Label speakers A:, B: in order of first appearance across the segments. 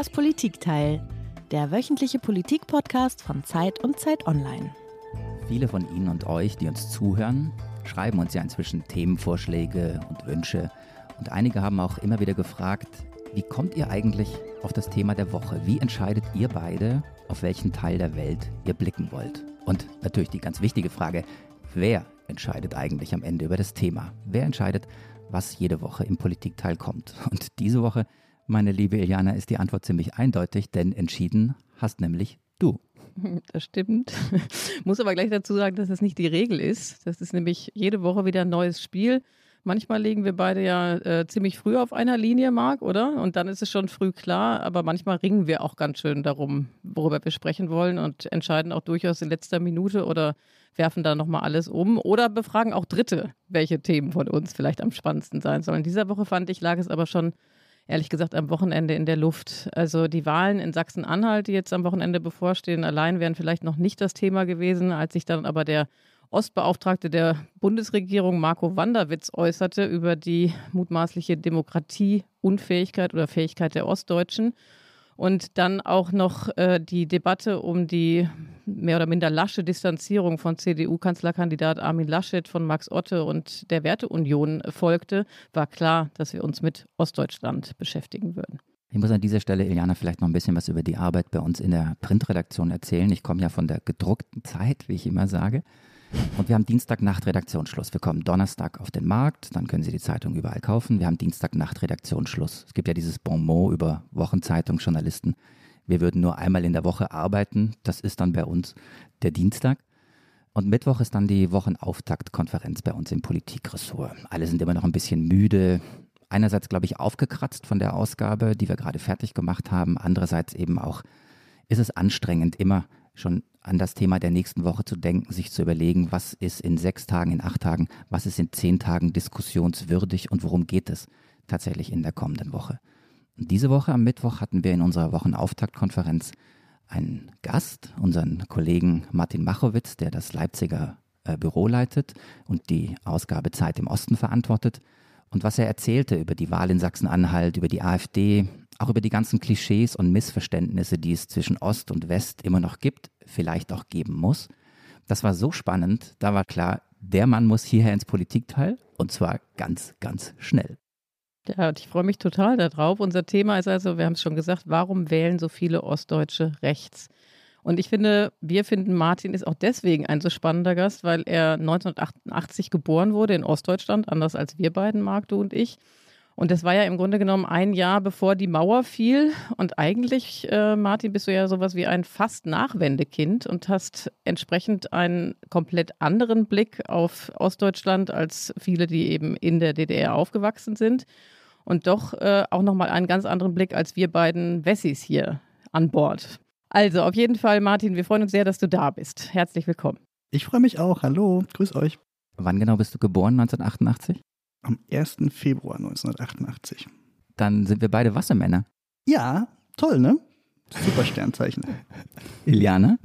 A: Das Politikteil, der wöchentliche Politik-Podcast von Zeit und Zeit Online.
B: Viele von Ihnen und euch, die uns zuhören, schreiben uns ja inzwischen Themenvorschläge und Wünsche. Und einige haben auch immer wieder gefragt, wie kommt ihr eigentlich auf das Thema der Woche? Wie entscheidet ihr beide, auf welchen Teil der Welt ihr blicken wollt? Und natürlich die ganz wichtige Frage, wer entscheidet eigentlich am Ende über das Thema? Wer entscheidet, was jede Woche im Politikteil kommt? Und diese Woche, meine liebe Iliana, ist die Antwort ziemlich eindeutig, denn entschieden hast nämlich du.
C: Das stimmt. Muss aber gleich dazu sagen, dass das nicht die Regel ist. Das ist nämlich jede Woche wieder ein neues Spiel. Manchmal liegen wir beide ja äh, ziemlich früh auf einer Linie, Marc, oder? Und dann ist es schon früh klar, aber manchmal ringen wir auch ganz schön darum, worüber wir sprechen wollen und entscheiden auch durchaus in letzter Minute oder werfen da nochmal alles um oder befragen auch Dritte, welche Themen von uns vielleicht am spannendsten sein sollen. Dieser Woche fand ich, lag es aber schon ehrlich gesagt am Wochenende in der Luft. Also die Wahlen in Sachsen-Anhalt, die jetzt am Wochenende bevorstehen, allein wären vielleicht noch nicht das Thema gewesen, als sich dann aber der Ostbeauftragte der Bundesregierung Marco Wanderwitz äußerte über die mutmaßliche Demokratieunfähigkeit oder Fähigkeit der Ostdeutschen. Und dann auch noch äh, die Debatte um die mehr oder minder lasche Distanzierung von CDU-Kanzlerkandidat Armin Laschet von Max Otte und der Werteunion folgte, war klar, dass wir uns mit Ostdeutschland beschäftigen würden.
B: Ich muss an dieser Stelle, Iliana, vielleicht noch ein bisschen was über die Arbeit bei uns in der Printredaktion erzählen. Ich komme ja von der gedruckten Zeit, wie ich immer sage. Und wir haben Dienstagnacht Redaktionsschluss. Wir kommen Donnerstag auf den Markt, dann können Sie die Zeitung überall kaufen. Wir haben Dienstagnacht Redaktionsschluss. Es gibt ja dieses Bon mot über Wochenzeitungsjournalisten. Wir würden nur einmal in der Woche arbeiten. Das ist dann bei uns der Dienstag. Und Mittwoch ist dann die Wochenauftaktkonferenz bei uns im Politikressort. Alle sind immer noch ein bisschen müde. Einerseits, glaube ich, aufgekratzt von der Ausgabe, die wir gerade fertig gemacht haben. Andererseits eben auch ist es anstrengend, immer schon an das Thema der nächsten Woche zu denken, sich zu überlegen, was ist in sechs Tagen, in acht Tagen, was ist in zehn Tagen diskussionswürdig und worum geht es tatsächlich in der kommenden Woche. Und diese Woche am Mittwoch hatten wir in unserer Wochenauftaktkonferenz einen Gast, unseren Kollegen Martin Machowitz, der das Leipziger äh, Büro leitet und die Ausgabe Zeit im Osten verantwortet. Und was er erzählte über die Wahl in Sachsen-Anhalt, über die AfD, auch über die ganzen Klischees und Missverständnisse, die es zwischen Ost und West immer noch gibt, vielleicht auch geben muss. Das war so spannend, da war klar, der Mann muss hierher ins Politikteil und zwar ganz, ganz schnell.
C: Ja, ich freue mich total darauf. Unser Thema ist also, wir haben es schon gesagt, warum wählen so viele Ostdeutsche rechts? Und ich finde, wir finden, Martin ist auch deswegen ein so spannender Gast, weil er 1988 geboren wurde in Ostdeutschland, anders als wir beiden, Marc, du und ich. Und das war ja im Grunde genommen ein Jahr bevor die Mauer fiel. Und eigentlich, äh, Martin, bist du ja sowas wie ein fast Nachwendekind und hast entsprechend einen komplett anderen Blick auf Ostdeutschland als viele, die eben in der DDR aufgewachsen sind. Und doch äh, auch nochmal einen ganz anderen Blick als wir beiden Wessis hier an Bord. Also auf jeden Fall, Martin, wir freuen uns sehr, dass du da bist. Herzlich willkommen.
D: Ich freue mich auch. Hallo, grüß euch.
B: Wann genau bist du geboren? 1988?
D: Am 1. Februar 1988.
B: Dann sind wir beide Wassermänner.
D: Ja, toll, ne? Super Sternzeichen.
B: Iliana?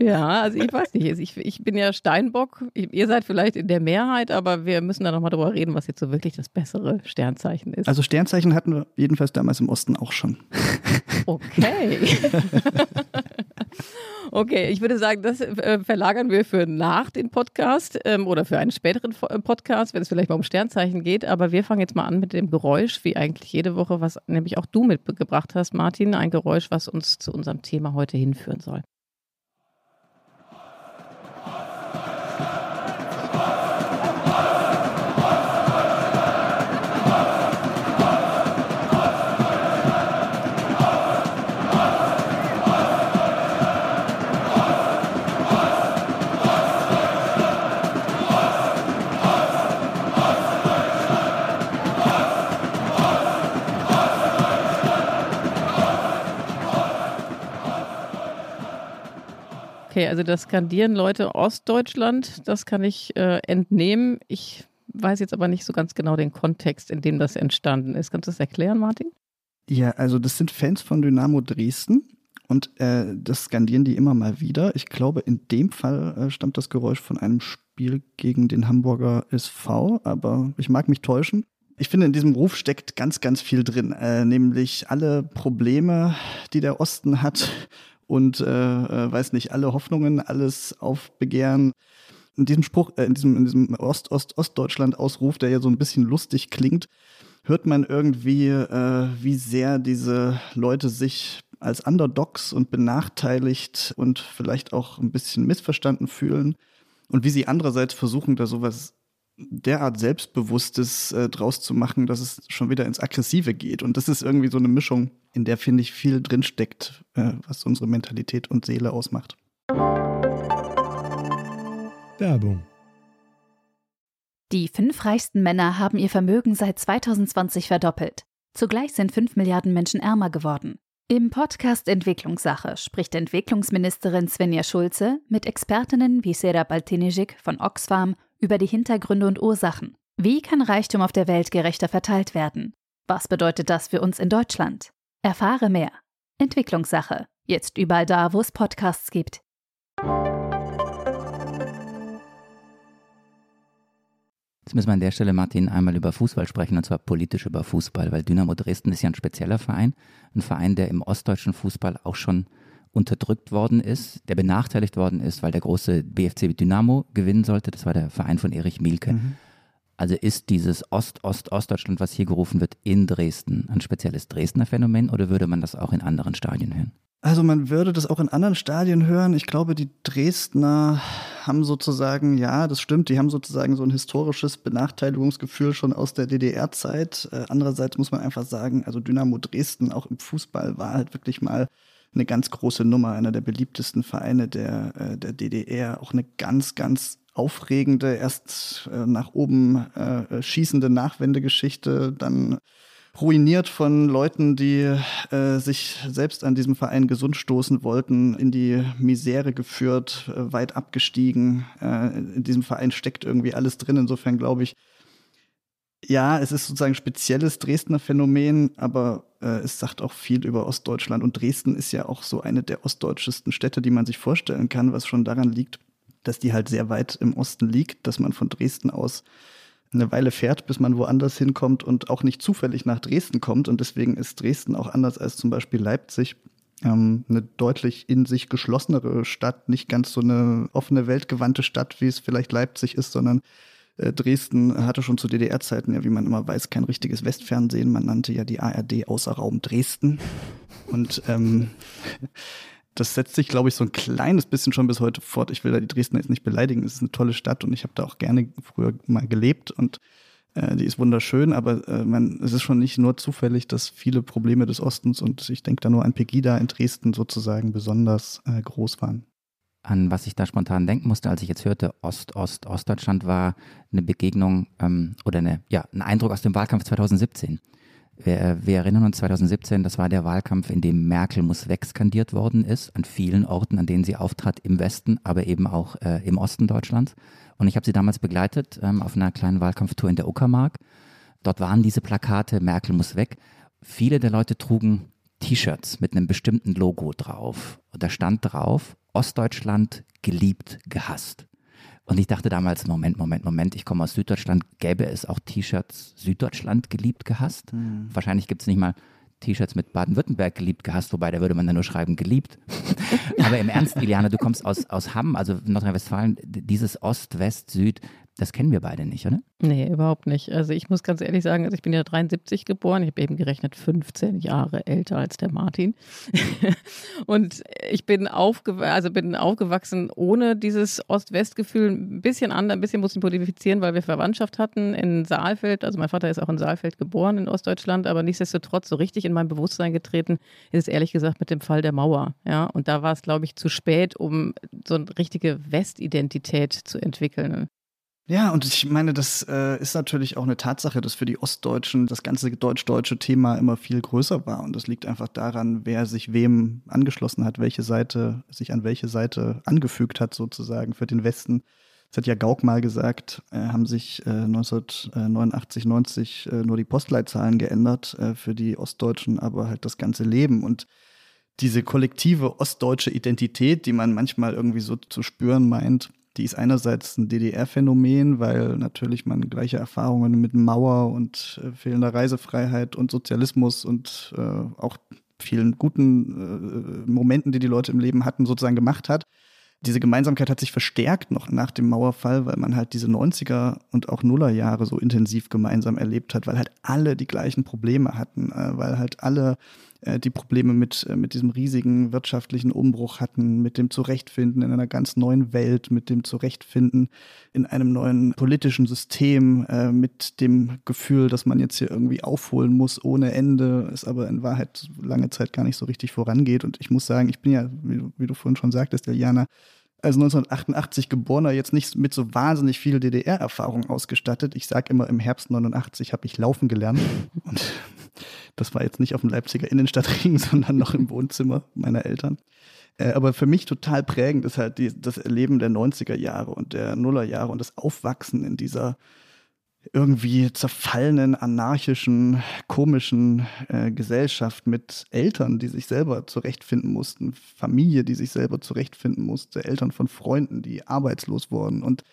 C: Ja, also ich weiß nicht. Ich, ich bin ja Steinbock. Ihr seid vielleicht in der Mehrheit, aber wir müssen da nochmal drüber reden, was jetzt so wirklich das bessere Sternzeichen ist.
D: Also Sternzeichen hatten wir jedenfalls damals im Osten auch schon.
C: Okay. okay, ich würde sagen, das äh, verlagern wir für nach den Podcast ähm, oder für einen späteren äh, Podcast, wenn es vielleicht mal um Sternzeichen geht. Aber wir fangen jetzt mal an mit dem Geräusch, wie eigentlich jede Woche, was nämlich auch du mitgebracht hast, Martin. Ein Geräusch, was uns zu unserem Thema heute hinführen soll. Okay, also das skandieren Leute Ostdeutschland, das kann ich äh, entnehmen. Ich weiß jetzt aber nicht so ganz genau den Kontext, in dem das entstanden ist. Kannst du das erklären, Martin?
D: Ja, also das sind Fans von Dynamo Dresden und äh, das skandieren die immer mal wieder. Ich glaube, in dem Fall äh, stammt das Geräusch von einem Spiel gegen den Hamburger SV, aber ich mag mich täuschen. Ich finde, in diesem Ruf steckt ganz, ganz viel drin, äh, nämlich alle Probleme, die der Osten hat und, äh, äh, weiß nicht, alle Hoffnungen, alles Aufbegehren. In diesem Spruch, äh, in diesem, in diesem Ost-Ost-Ostdeutschland-Ausruf, der ja so ein bisschen lustig klingt, hört man irgendwie, äh, wie sehr diese Leute sich als Underdogs und benachteiligt und vielleicht auch ein bisschen missverstanden fühlen und wie sie andererseits versuchen, da sowas derart Selbstbewusstes äh, draus zu machen, dass es schon wieder ins Aggressive geht. Und das ist irgendwie so eine Mischung, in der, finde ich, viel drinsteckt, äh, was unsere Mentalität und Seele ausmacht.
E: Werbung.
F: Die fünf reichsten Männer haben ihr Vermögen seit 2020 verdoppelt. Zugleich sind fünf Milliarden Menschen ärmer geworden. Im Podcast Entwicklungssache spricht Entwicklungsministerin Svenja Schulze mit Expertinnen wie Serap Altinijik von Oxfam über die Hintergründe und Ursachen. Wie kann Reichtum auf der Welt gerechter verteilt werden? Was bedeutet das für uns in Deutschland? Erfahre mehr. Entwicklungssache. Jetzt überall da, wo es Podcasts gibt.
B: Jetzt müssen wir an der Stelle, Martin, einmal über Fußball sprechen, und zwar politisch über Fußball, weil Dynamo Dresden ist ja ein spezieller Verein, ein Verein, der im ostdeutschen Fußball auch schon unterdrückt worden ist, der benachteiligt worden ist, weil der große BFC Dynamo gewinnen sollte. Das war der Verein von Erich Mielke. Mhm. Also ist dieses Ost-Ost-Ostdeutschland, was hier gerufen wird, in Dresden ein spezielles Dresdner Phänomen oder würde man das auch in anderen Stadien hören?
D: Also man würde das auch in anderen Stadien hören. Ich glaube, die Dresdner haben sozusagen, ja, das stimmt, die haben sozusagen so ein historisches Benachteiligungsgefühl schon aus der DDR-Zeit. Äh, andererseits muss man einfach sagen, also Dynamo Dresden auch im Fußball war halt wirklich mal eine ganz große Nummer, einer der beliebtesten Vereine der, äh, der DDR, auch eine ganz, ganz aufregende, erst äh, nach oben äh, schießende Nachwendegeschichte, dann ruiniert von Leuten, die äh, sich selbst an diesem Verein gesund stoßen wollten, in die Misere geführt, äh, weit abgestiegen. Äh, in diesem Verein steckt irgendwie alles drin. Insofern glaube ich, ja, es ist sozusagen ein spezielles Dresdner Phänomen, aber äh, es sagt auch viel über Ostdeutschland. Und Dresden ist ja auch so eine der ostdeutschesten Städte, die man sich vorstellen kann, was schon daran liegt, dass die halt sehr weit im Osten liegt, dass man von Dresden aus eine Weile fährt, bis man woanders hinkommt und auch nicht zufällig nach Dresden kommt. Und deswegen ist Dresden auch anders als zum Beispiel Leipzig ähm, eine deutlich in sich geschlossenere Stadt, nicht ganz so eine offene, weltgewandte Stadt, wie es vielleicht Leipzig ist, sondern Dresden hatte schon zu DDR-Zeiten, ja, wie man immer weiß, kein richtiges Westfernsehen. Man nannte ja die ARD außer Raum Dresden. Und ähm, das setzt sich, glaube ich, so ein kleines bisschen schon bis heute fort. Ich will da die Dresdner jetzt nicht beleidigen. Es ist eine tolle Stadt und ich habe da auch gerne früher mal gelebt und äh, die ist wunderschön, aber äh, man, es ist schon nicht nur zufällig, dass viele Probleme des Ostens und ich denke da nur an Pegida in Dresden sozusagen besonders äh, groß waren
B: an was ich da spontan denken musste, als ich jetzt hörte, Ost, Ost, Ostdeutschland war eine Begegnung ähm, oder eine, ja, ein Eindruck aus dem Wahlkampf 2017. Wir, äh, wir, erinnern uns 2017, das war der Wahlkampf, in dem Merkel muss weg skandiert worden ist, an vielen Orten, an denen sie auftrat, im Westen, aber eben auch äh, im Osten Deutschlands. Und ich habe sie damals begleitet ähm, auf einer kleinen Wahlkampftour in der Uckermark. Dort waren diese Plakate, Merkel muss weg. Viele der Leute trugen T-Shirts mit einem bestimmten Logo drauf. Und da stand drauf, Ostdeutschland geliebt, gehasst. Und ich dachte damals, Moment, Moment, Moment, ich komme aus Süddeutschland, gäbe es auch T-Shirts Süddeutschland geliebt, gehasst? Mhm. Wahrscheinlich gibt es nicht mal T-Shirts mit Baden-Württemberg geliebt, gehasst, wobei da würde man dann nur schreiben, geliebt. Aber im Ernst, Iliana, du kommst aus, aus Hamm, also Nordrhein-Westfalen, dieses Ost, West, Süd, das kennen wir beide nicht, oder?
C: Nee, überhaupt nicht. Also ich muss ganz ehrlich sagen, also ich bin ja 73 geboren, ich habe eben gerechnet 15 Jahre älter als der Martin. und ich bin, aufgew also bin aufgewachsen ohne dieses Ost-West-Gefühl, ein bisschen anders, ein bisschen muss ich modifizieren, weil wir Verwandtschaft hatten in Saalfeld. Also mein Vater ist auch in Saalfeld geboren in Ostdeutschland, aber nichtsdestotrotz so richtig in mein Bewusstsein getreten ist es ehrlich gesagt mit dem Fall der Mauer. Ja, und da war es, glaube ich, zu spät, um so eine richtige Westidentität zu entwickeln.
D: Ja, und ich meine, das äh, ist natürlich auch eine Tatsache, dass für die Ostdeutschen das ganze deutsch-deutsche Thema immer viel größer war. Und das liegt einfach daran, wer sich wem angeschlossen hat, welche Seite sich an welche Seite angefügt hat, sozusagen für den Westen. Das hat ja Gauck mal gesagt, äh, haben sich äh, 1989, 90 äh, nur die Postleitzahlen geändert äh, für die Ostdeutschen, aber halt das ganze Leben. Und diese kollektive ostdeutsche Identität, die man manchmal irgendwie so zu spüren meint, Die ist einerseits ein DDR-Phänomen, weil natürlich man gleiche Erfahrungen mit Mauer und äh, fehlender Reisefreiheit und Sozialismus und äh, auch vielen guten äh, Momenten, die die Leute im Leben hatten, sozusagen gemacht hat. Diese Gemeinsamkeit hat sich verstärkt noch nach dem Mauerfall, weil man halt diese 90er und auch Nullerjahre so intensiv gemeinsam erlebt hat, weil halt alle die gleichen Probleme hatten, äh, weil halt alle äh, die Probleme mit, äh, mit diesem riesigen wirtschaftlichen Umbruch hatten, mit dem Zurechtfinden in einer ganz neuen Welt, mit dem Zurechtfinden in einem neuen politischen System, äh, mit dem Gefühl, dass man jetzt hier irgendwie aufholen muss ohne Ende, es aber in Wahrheit lange Zeit gar nicht so richtig vorangeht. Und ich muss sagen, ich bin ja, wie du, wie du vorhin schon sagtest, Eliana, als 1988 geborener jetzt nicht mit so wahnsinnig viel DDR-Erfahrung ausgestattet. Ich sage immer, im Herbst 89 habe ich laufen gelernt. Und das war jetzt nicht auf dem Leipziger Innenstadtring, sondern noch im Wohnzimmer meiner Eltern. Äh, aber für mich total prägend ist halt die, das Erleben der 90er Jahre und der Nullerjahre und das Aufwachsen in dieser irgendwie zerfallenen, anarchischen, komischen äh, Gesellschaft mit Eltern, die sich selber zurechtfinden mussten, Familie, die sich selber zurechtfinden musste, Eltern von Freunden, die arbeitslos wurden und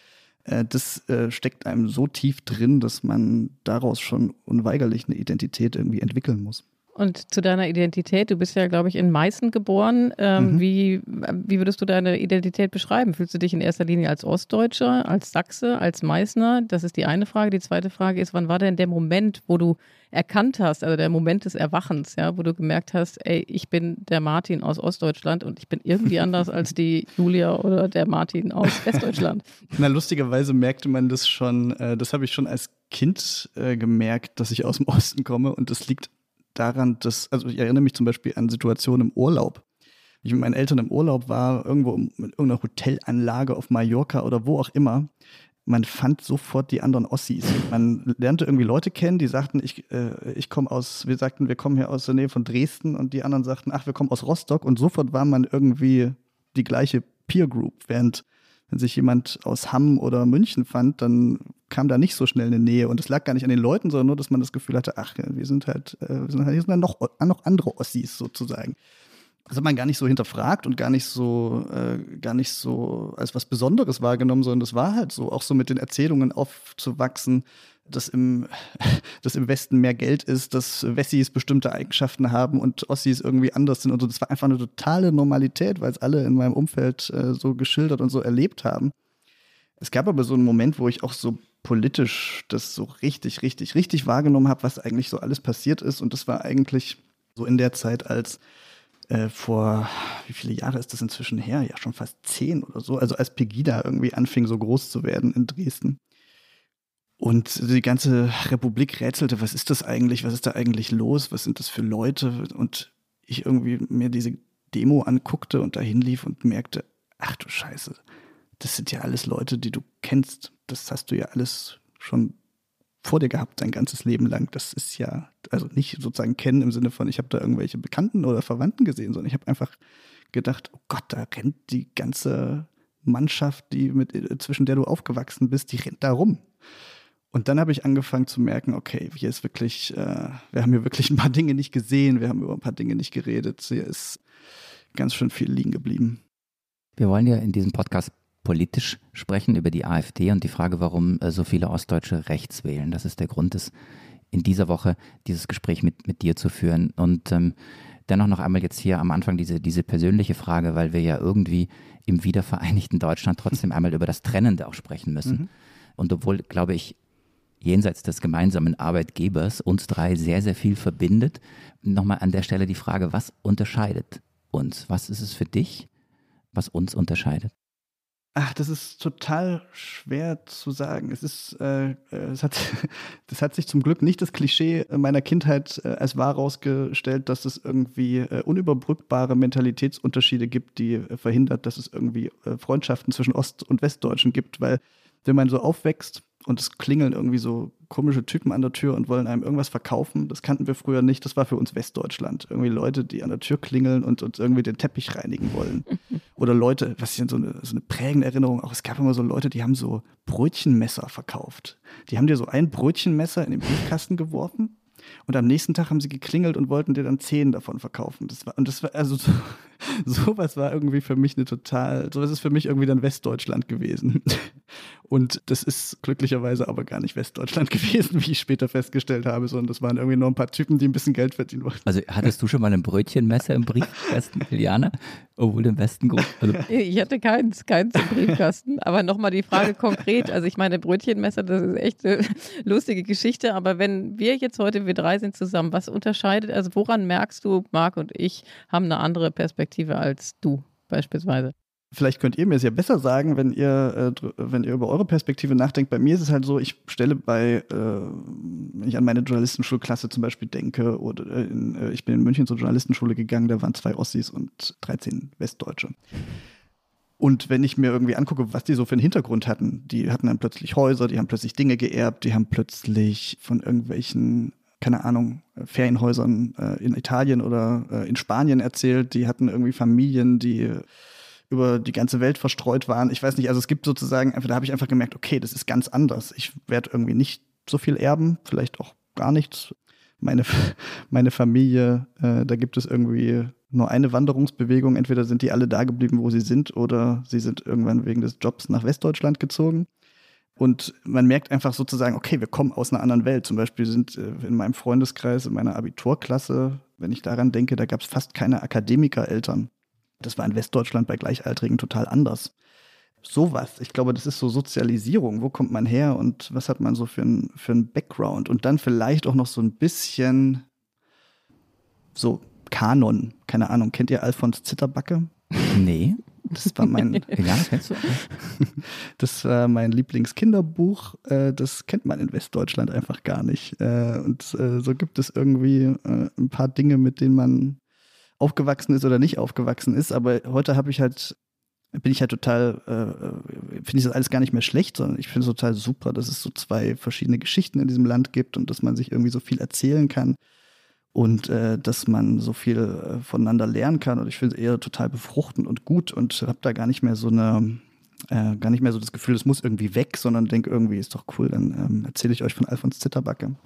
D: äh, das äh, steckt einem so tief drin, dass man daraus schon unweigerlich eine Identität irgendwie entwickeln muss.
C: Und zu deiner Identität, du bist ja, glaube ich, in Meißen geboren. Ähm, mhm. wie, wie würdest du deine Identität beschreiben? Fühlst du dich in erster Linie als Ostdeutscher, als Sachse, als Meißner? Das ist die eine Frage. Die zweite Frage ist, wann war denn der Moment, wo du erkannt hast, also der Moment des Erwachens, ja, wo du gemerkt hast, ey, ich bin der Martin aus Ostdeutschland und ich bin irgendwie anders als die Julia oder der Martin aus Westdeutschland.
D: Na, lustigerweise merkte man das schon, äh, das habe ich schon als Kind äh, gemerkt, dass ich aus dem Osten komme und das liegt daran, dass, also ich erinnere mich zum Beispiel an Situationen im Urlaub. Ich mit meinen Eltern im Urlaub war, irgendwo in irgendeiner Hotelanlage auf Mallorca oder wo auch immer. Man fand sofort die anderen Ossis. Man lernte irgendwie Leute kennen, die sagten, ich, äh, ich komme aus, wir sagten, wir kommen hier aus der Nähe von Dresden und die anderen sagten, ach, wir kommen aus Rostock und sofort war man irgendwie die gleiche Peer Group, während wenn sich jemand aus Hamm oder München fand, dann kam da nicht so schnell eine Nähe. Und es lag gar nicht an den Leuten, sondern nur, dass man das Gefühl hatte, ach, wir sind halt, äh, wir sind halt, hier sind dann noch, noch andere Ossis sozusagen. Das hat man gar nicht so hinterfragt und gar nicht so, äh, gar nicht so als was Besonderes wahrgenommen, sondern das war halt so, auch so mit den Erzählungen aufzuwachsen, dass im, dass im Westen mehr Geld ist, dass Wessis bestimmte Eigenschaften haben und Ossis irgendwie anders sind und so. Das war einfach eine totale Normalität, weil es alle in meinem Umfeld äh, so geschildert und so erlebt haben. Es gab aber so einen Moment, wo ich auch so politisch das so richtig, richtig, richtig wahrgenommen habe, was eigentlich so alles passiert ist. Und das war eigentlich so in der Zeit, als äh, vor, wie viele Jahre ist das inzwischen her? Ja, schon fast zehn oder so. Also als Pegida irgendwie anfing, so groß zu werden in Dresden. Und die ganze Republik rätselte, was ist das eigentlich, was ist da eigentlich los, was sind das für Leute? Und ich irgendwie mir diese Demo anguckte und dahin lief und merkte, ach du Scheiße, das sind ja alles Leute, die du kennst. Das hast du ja alles schon vor dir gehabt, dein ganzes Leben lang. Das ist ja, also nicht sozusagen kennen im Sinne von, ich habe da irgendwelche Bekannten oder Verwandten gesehen, sondern ich habe einfach gedacht, oh Gott, da rennt die ganze Mannschaft, die mit, zwischen der du aufgewachsen bist, die rennt da rum. Und dann habe ich angefangen zu merken, okay, hier ist wirklich, äh, wir haben hier wirklich ein paar Dinge nicht gesehen, wir haben über ein paar Dinge nicht geredet. Hier ist ganz schön viel liegen geblieben.
B: Wir wollen ja in diesem Podcast politisch sprechen über die AfD und die Frage, warum äh, so viele Ostdeutsche rechts wählen. Das ist der Grund, ist, in dieser Woche dieses Gespräch mit, mit dir zu führen. Und ähm, dennoch noch einmal jetzt hier am Anfang diese, diese persönliche Frage, weil wir ja irgendwie im wiedervereinigten Deutschland trotzdem einmal über das Trennende auch sprechen müssen. Mhm. Und obwohl, glaube ich, jenseits des gemeinsamen Arbeitgebers uns drei sehr, sehr viel verbindet. Nochmal an der Stelle die Frage, was unterscheidet uns? Was ist es für dich, was uns unterscheidet?
D: Ach, das ist total schwer zu sagen. Es ist, äh, äh es hat, das hat sich zum Glück nicht das Klischee meiner Kindheit äh, als wahr herausgestellt, dass es irgendwie äh, unüberbrückbare Mentalitätsunterschiede gibt, die äh, verhindert, dass es irgendwie äh, Freundschaften zwischen Ost- und Westdeutschen gibt, weil wenn man so aufwächst und es klingeln irgendwie so komische Typen an der Tür und wollen einem irgendwas verkaufen. Das kannten wir früher nicht. Das war für uns Westdeutschland. Irgendwie Leute, die an der Tür klingeln und uns irgendwie den Teppich reinigen wollen. Oder Leute, was ist denn so eine, so eine prägende Erinnerung auch, es gab immer so Leute, die haben so Brötchenmesser verkauft. Die haben dir so ein Brötchenmesser in den Briefkasten geworfen Und am nächsten Tag haben sie geklingelt und wollten dir dann zehn davon verkaufen. Das war, und das war, also so, sowas war irgendwie für mich eine total, sowas ist für mich irgendwie dann Westdeutschland gewesen. Und das ist glücklicherweise aber gar nicht Westdeutschland gewesen, wie ich später festgestellt habe, sondern das waren irgendwie nur ein paar Typen, die ein bisschen Geld verdienen wollten.
B: Also hattest du schon mal ein Brötchenmesser im Briefkasten, Iliana? Obwohl im Westen gut. Also
C: ich hatte keins, keins im Briefkasten. Aber nochmal die Frage konkret. Also ich meine, Brötchenmesser, das ist echt eine lustige Geschichte. Aber wenn wir jetzt heute, wir drei sind zusammen, was unterscheidet, also woran merkst du, Marc und ich haben eine andere Perspektive als du beispielsweise?
D: vielleicht könnt ihr mir es ja besser sagen, wenn ihr, äh, wenn ihr über eure Perspektive nachdenkt. Bei mir ist es halt so, ich stelle bei, äh, wenn ich an meine Journalistenschulklasse zum Beispiel denke, oder in, äh, ich bin in München zur Journalistenschule gegangen, da waren zwei Ossis und 13 Westdeutsche. Und wenn ich mir irgendwie angucke, was die so für einen Hintergrund hatten, die hatten dann plötzlich Häuser, die haben plötzlich Dinge geerbt, die haben plötzlich von irgendwelchen keine Ahnung, Ferienhäusern äh, in Italien oder äh, in Spanien erzählt. Die hatten irgendwie Familien, die über die ganze Welt verstreut waren. Ich weiß nicht, also es gibt sozusagen, da habe ich einfach gemerkt, okay, das ist ganz anders. Ich werde irgendwie nicht so viel erben, vielleicht auch gar nichts. Meine, meine Familie, äh, da gibt es irgendwie nur eine Wanderungsbewegung. Entweder sind die alle da geblieben, wo sie sind, oder sie sind irgendwann wegen des Jobs nach Westdeutschland gezogen. Und man merkt einfach sozusagen, okay, wir kommen aus einer anderen Welt. Zum Beispiel sind äh, in meinem Freundeskreis, in meiner Abiturklasse, wenn ich daran denke, da gab es fast keine Akademikereltern. Das war in Westdeutschland bei Gleichaltrigen total anders. Sowas. Ich glaube, das ist so Sozialisierung. Wo kommt man her und was hat man so für ein, für Background? Und dann vielleicht auch noch so ein bisschen so Kanon. Keine Ahnung. Kennt ihr Alfons Zitterbacke?
B: Nee.
D: Das war mein.
B: ja, kennst du?
D: Das war mein Lieblingskinderbuch. Äh, das kennt man in Westdeutschland einfach gar nicht. Äh, und äh, so gibt es irgendwie ein paar Dinge, mit denen man aufgewachsen ist oder nicht aufgewachsen ist. Aber heute habe ich halt, bin ich halt total, äh, finde ich das alles gar nicht mehr schlecht, sondern ich finde es total super, dass es so zwei verschiedene Geschichten in diesem Land gibt und dass man sich irgendwie so viel erzählen kann und äh, dass man so viel äh, voneinander lernen kann. Und ich finde es eher total befruchtend und gut und habe da gar nicht mehr so eine äh, gar nicht mehr so das Gefühl, es muss irgendwie weg, sondern denke irgendwie, ist doch cool, dann ähm, erzähle ich euch von Alfons Zitterbacke.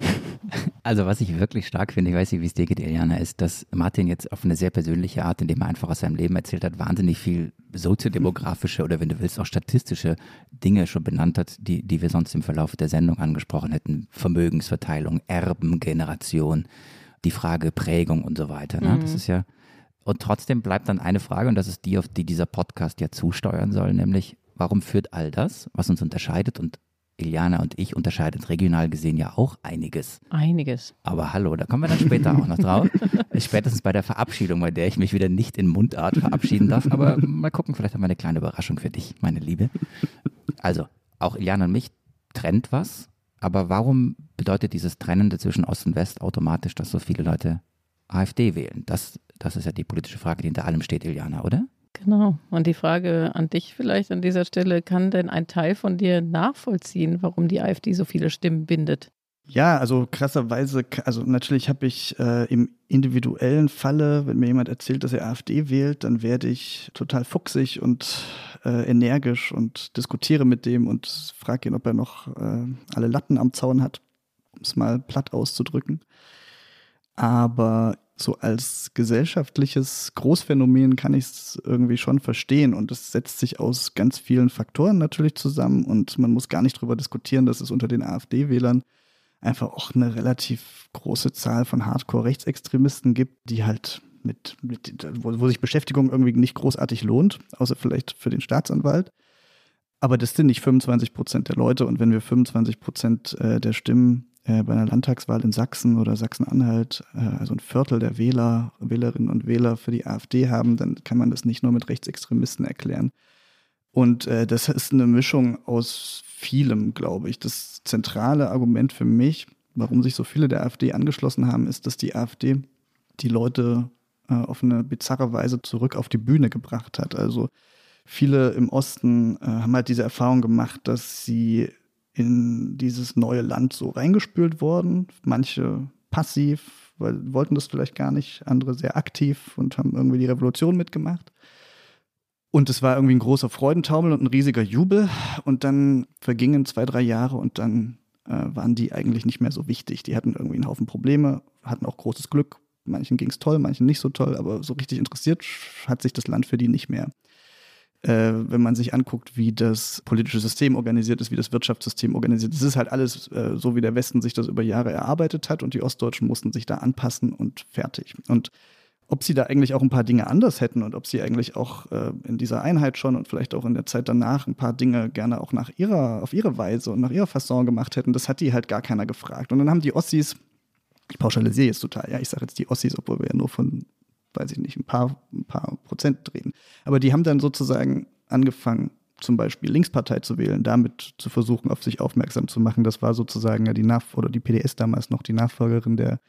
B: Also was ich wirklich stark finde, ich weiß nicht, wie es dir geht, Eliana, ist, dass Martin jetzt auf eine sehr persönliche Art, indem er einfach aus seinem Leben erzählt hat, wahnsinnig viel soziodemografische oder wenn du willst auch statistische Dinge schon benannt hat, die, die wir sonst im Verlauf der Sendung angesprochen hätten. Vermögensverteilung, Erben, Generation, die Frage Prägung und so weiter. Ne? Mhm. Das ist ja und trotzdem bleibt dann eine Frage, und das ist die, auf die dieser Podcast ja zusteuern soll, nämlich, warum führt all das, was uns unterscheidet und Iliana und ich unterscheidet regional gesehen ja auch einiges.
C: Einiges.
B: Aber hallo, da kommen wir dann später auch noch drauf. Spätestens bei der Verabschiedung, bei der ich mich wieder nicht in Mundart verabschieden darf. Aber mal gucken, vielleicht haben wir eine kleine Überraschung für dich, meine Liebe. Also, auch Iliana und mich trennt was. Aber warum bedeutet dieses Trennende zwischen Ost und West automatisch, dass so viele Leute AfD wählen? Das, das ist ja die politische Frage, die hinter allem steht, Iliana, oder?
C: Genau. Und die Frage an dich vielleicht an dieser Stelle, kann denn ein Teil von dir nachvollziehen, warum die AfD so viele Stimmen bindet?
D: Ja, also krasserweise, also natürlich habe ich äh, im individuellen Falle, wenn mir jemand erzählt, dass er AfD wählt, dann werde ich total fuchsig und äh, energisch und diskutiere mit dem und frage ihn, ob er noch äh, alle Latten am Zaun hat, um es mal platt auszudrücken. Aber so als gesellschaftliches Großphänomen kann ich es irgendwie schon verstehen. Und es setzt sich aus ganz vielen Faktoren natürlich zusammen. Und man muss gar nicht darüber diskutieren, dass es unter den AfD-Wählern einfach auch eine relativ große Zahl von Hardcore-Rechtsextremisten gibt, die halt mit, mit wo, wo sich Beschäftigung irgendwie nicht großartig lohnt, außer vielleicht für den Staatsanwalt. Aber das sind nicht 25 Prozent der Leute. Und wenn wir 25 Prozent äh, der Stimmen äh, bei einer Landtagswahl in Sachsen oder Sachsen-Anhalt äh, also ein Viertel der Wähler, Wählerinnen und Wähler für die AfD haben, dann kann man das nicht nur mit Rechtsextremisten erklären. Und das ist eine Mischung aus vielem, glaube ich. Das zentrale Argument für mich, warum sich so viele der AfD angeschlossen haben, ist, dass die AfD die Leute auf eine bizarre Weise zurück auf die Bühne gebracht hat. Also viele im Osten äh, haben halt diese Erfahrung gemacht, dass sie in dieses neue Land so reingespült worden. Manche passiv, weil wollten das vielleicht gar nicht, andere sehr aktiv und haben irgendwie die Revolution mitgemacht. Und es war irgendwie ein großer Freudentaumel und ein riesiger Jubel. Und dann vergingen zwei, drei Jahre und dann äh, waren die eigentlich nicht mehr so wichtig. Die hatten irgendwie einen Haufen Probleme, hatten auch großes Glück. Manchen ging es toll, manchen nicht so toll, aber so richtig interessiert hat sich das Land für die nicht mehr. Äh, wenn man sich anguckt, wie das politische System organisiert ist, wie das Wirtschaftssystem organisiert ist, es ist halt alles äh, so, wie der Westen sich das über Jahre erarbeitet hat und die Ostdeutschen mussten sich da anpassen und fertig. Und ob sie da eigentlich auch ein paar Dinge anders hätten und ob sie eigentlich auch äh, in dieser Einheit schon und vielleicht auch in der Zeit danach ein paar Dinge gerne auch nach ihrer, auf ihre Weise und nach ihrer Fasson gemacht hätten, das hat die halt gar keiner gefragt. Und dann haben die Ossis, ich pauschalisiere jetzt total, ja, ich sage jetzt die Ossis, obwohl wir ja nur von, weiß ich nicht, ein paar, ein paar Prozent reden. Aber die haben dann sozusagen angefangen, zum Beispiel Linkspartei zu wählen, damit zu versuchen, auf sich aufmerksam zu machen. Das war sozusagen ja die Nach oder die PDS damals noch die Nachfolgerin der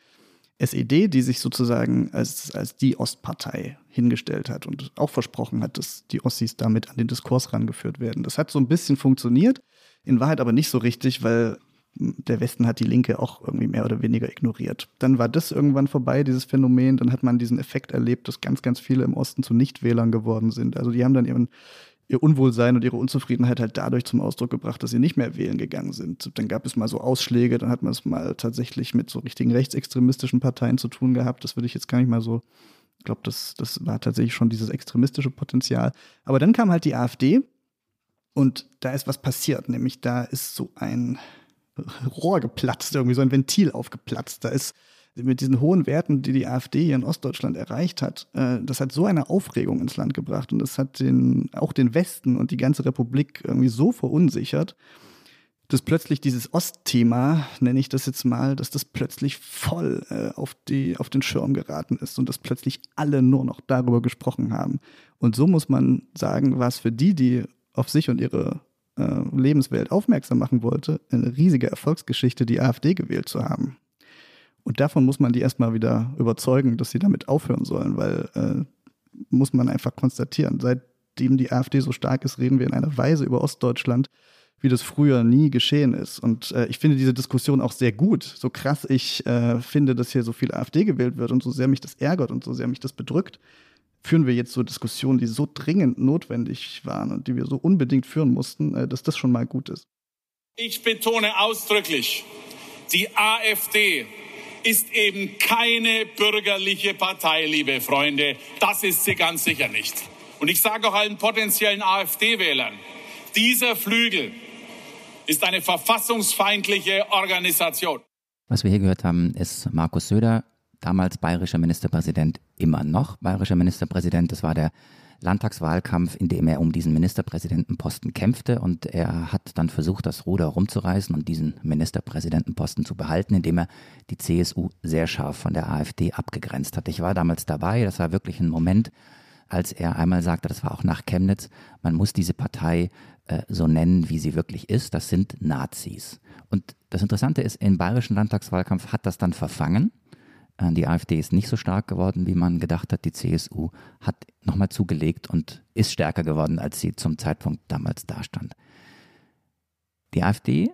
D: SED, die sich sozusagen als, als die Ostpartei hingestellt hat und auch versprochen hat, dass die Ossis damit an den Diskurs rangeführt werden. Das hat so ein bisschen funktioniert, in Wahrheit aber nicht so richtig, weil der Westen hat die Linke auch irgendwie mehr oder weniger ignoriert. Dann war das irgendwann vorbei, dieses Phänomen. Dann hat man diesen Effekt erlebt, dass ganz, ganz viele im Osten zu Nichtwählern geworden sind. Also die haben dann ihren ihr Unwohlsein und ihre Unzufriedenheit halt dadurch zum Ausdruck gebracht, dass sie nicht mehr wählen gegangen sind. Dann gab es mal so Ausschläge, dann hat man es mal tatsächlich mit so richtigen rechtsextremistischen Parteien zu tun gehabt. Das würde ich jetzt gar nicht mal so, ich glaube, das, das war tatsächlich schon dieses extremistische Potenzial. Aber dann kam halt die AfD und da ist was passiert, nämlich da ist so ein Rohr geplatzt, irgendwie so ein Ventil aufgeplatzt. Da ist mit diesen hohen Werten, die die AfD hier in Ostdeutschland erreicht hat, äh, das hat so eine Aufregung ins Land gebracht und das hat den, auch den Westen und die ganze Republik irgendwie so verunsichert, dass plötzlich dieses Ostthema, nenne ich das jetzt mal, dass das plötzlich voll äh, auf, die, auf den Schirm geraten ist und dass plötzlich alle nur noch darüber gesprochen haben. Und so muss man sagen, war es für die, die auf sich und ihre äh, Lebenswelt aufmerksam machen wollte, eine riesige Erfolgsgeschichte, die AfD gewählt zu haben. Und davon muss man die erstmal wieder überzeugen, dass sie damit aufhören sollen, weil äh, muss man einfach konstatieren, seitdem die AfD so stark ist, reden wir in einer Weise über Ostdeutschland, wie das früher nie geschehen ist. Und äh, ich finde diese Diskussion auch sehr gut. So krass ich äh, finde, dass hier so viel AfD gewählt wird und so sehr mich das ärgert und so sehr mich das bedrückt, führen wir jetzt so Diskussionen, die so dringend notwendig waren und die wir so unbedingt führen mussten, äh, dass das schon mal gut ist.
E: Ich betone ausdrücklich, die AfD ist eben keine bürgerliche Partei, liebe Freunde. Das ist sie ganz sicher nicht. Und ich sage auch allen potenziellen AfD-Wählern, dieser Flügel ist eine verfassungsfeindliche Organisation.
B: Was wir hier gehört haben, ist Markus Söder, damals bayerischer Ministerpräsident, immer noch bayerischer Ministerpräsident. Das war der Landtagswahlkampf, in dem er um diesen Ministerpräsidentenposten kämpfte und er hat dann versucht, das Ruder rumzureißen und diesen Ministerpräsidentenposten zu behalten, indem er die CSU sehr scharf von der AfD abgegrenzt hat. Ich war damals dabei, das war wirklich ein Moment, als er einmal sagte, das war auch nach Chemnitz, man muss diese Partei äh, so nennen, wie sie wirklich ist, das sind Nazis. Und das Interessante ist, im bayerischen Landtagswahlkampf hat das dann verfangen die AfD ist nicht so stark geworden, wie man gedacht hat. Die CSU hat nochmal zugelegt und ist stärker geworden, als sie zum Zeitpunkt damals dastand. Die AfD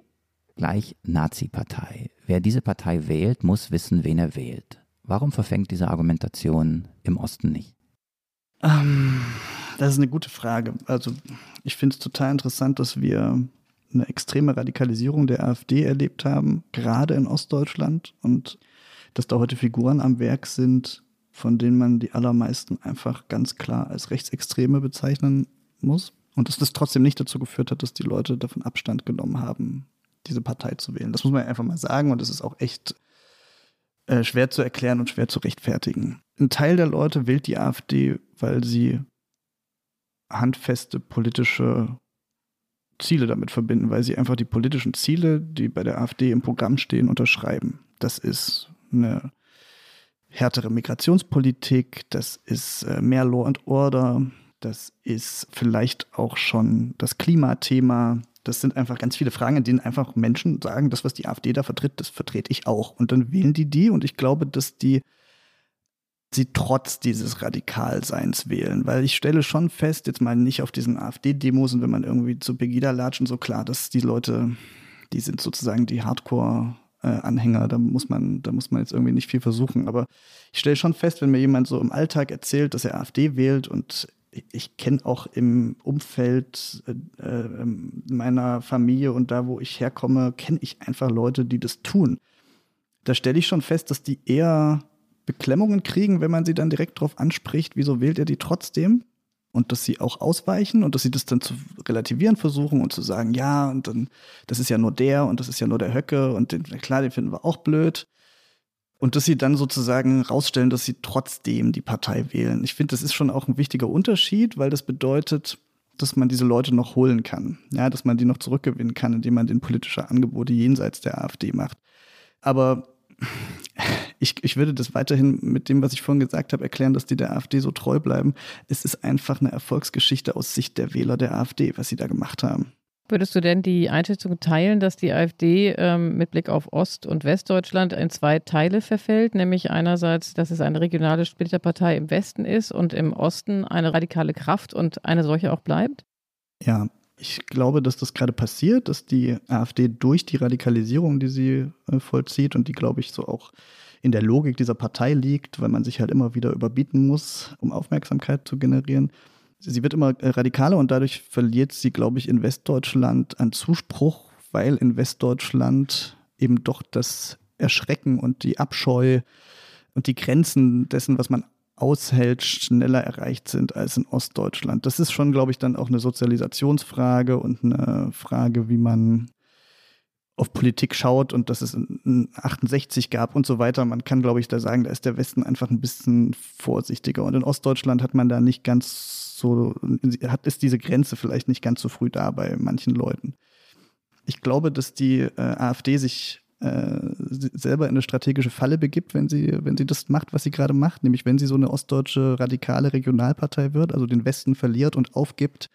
B: gleich Nazi-Partei. Wer diese Partei wählt, muss wissen, wen er wählt. Warum verfängt diese Argumentation im Osten nicht?
D: Ähm, das ist eine gute Frage. Also ich finde es total interessant, dass wir eine extreme Radikalisierung der AfD erlebt haben, gerade in Ostdeutschland. Und dass da heute Figuren am Werk sind, von denen man die allermeisten einfach ganz klar als Rechtsextreme bezeichnen muss. Und dass das trotzdem nicht dazu geführt hat, dass die Leute davon Abstand genommen haben, diese Partei zu wählen. Das muss man einfach mal sagen und das ist auch echt äh, schwer zu erklären und schwer zu rechtfertigen. Ein Teil der Leute wählt die AfD, weil sie handfeste politische Ziele damit verbinden, weil sie einfach die politischen Ziele, die bei der AfD im Programm stehen, unterschreiben. Das ist eine härtere Migrationspolitik, das ist äh, mehr Law and Order, das ist vielleicht auch schon das Klimathema. Das sind einfach ganz viele Fragen, in denen einfach Menschen sagen, das, was die AfD da vertritt, das vertrete ich auch. Und dann wählen die die und ich glaube, dass die sie trotz dieses Radikalseins wählen. Weil ich stelle schon fest, jetzt mal nicht auf diesen AfD-Demos und wenn man irgendwie zu Pegida latscht und so klar, dass die Leute, die sind sozusagen die Hardcore- äh, Anhänger. Da muss man, da muss man jetzt irgendwie nicht viel versuchen. Aber ich stelle schon fest, wenn mir jemand so im Alltag erzählt, dass er AfD wählt und ich kenne auch im Umfeld äh, äh, meiner Familie und da, wo ich herkomme, kenne ich einfach Leute, die das tun. Da stelle ich schon fest, dass die eher Beklemmungen kriegen, wenn man sie dann direkt darauf anspricht, wieso wählt er die trotzdem? Und dass sie auch ausweichen und dass sie das dann zu relativieren versuchen und zu sagen, ja, und dann, das ist ja nur der und das ist ja nur der Höcke und den, klar, den finden wir auch blöd. Und dass sie dann sozusagen rausstellen, dass sie trotzdem die Partei wählen. Ich finde, das ist schon auch ein wichtiger Unterschied, weil das bedeutet, dass man diese Leute noch holen kann. Ja, dass man die noch zurückgewinnen kann, indem man den politische Angebote jenseits der AfD macht. Aber ich, ich würde das weiterhin mit dem, was ich vorhin gesagt habe, erklären, dass die der AfD so treu bleiben. Es ist einfach eine Erfolgsgeschichte aus Sicht der Wähler der AfD, was sie da gemacht haben.
C: Würdest du denn die Einschätzung teilen, dass die AfD ähm, mit Blick auf Ost- und Westdeutschland in zwei Teile verfällt? Nämlich einerseits, dass es eine regionale Splitterpartei im Westen ist und im Osten eine radikale Kraft und eine solche auch bleibt?
D: Ja, ich glaube, dass das gerade passiert, dass die AfD durch die Radikalisierung, die sie äh, vollzieht und die, glaube ich, so auch in der Logik dieser Partei liegt, weil man sich halt immer wieder überbieten muss, um Aufmerksamkeit zu generieren, sie wird immer äh, radikaler und dadurch verliert sie, glaube ich, in Westdeutschland an Zuspruch, weil in Westdeutschland eben doch das Erschrecken und die Abscheu und die Grenzen dessen, was man aushält, schneller erreicht sind als in Ostdeutschland. Das ist schon, glaube ich, dann auch eine Sozialisationsfrage und eine Frage, wie man auf Politik schaut und dass es ein 68 gab und so weiter. Man kann, glaube ich, da sagen, da ist der Westen einfach ein bisschen vorsichtiger. Und in Ostdeutschland hat man da nicht ganz so, hat, ist diese Grenze vielleicht nicht ganz so früh da bei manchen Leuten. Ich glaube, dass die äh, AfD sich äh, selber in eine strategische Falle begibt, wenn sie, wenn sie das macht, was sie gerade macht, nämlich wenn sie so eine ostdeutsche radikale Regionalpartei wird, also den Westen verliert und aufgibt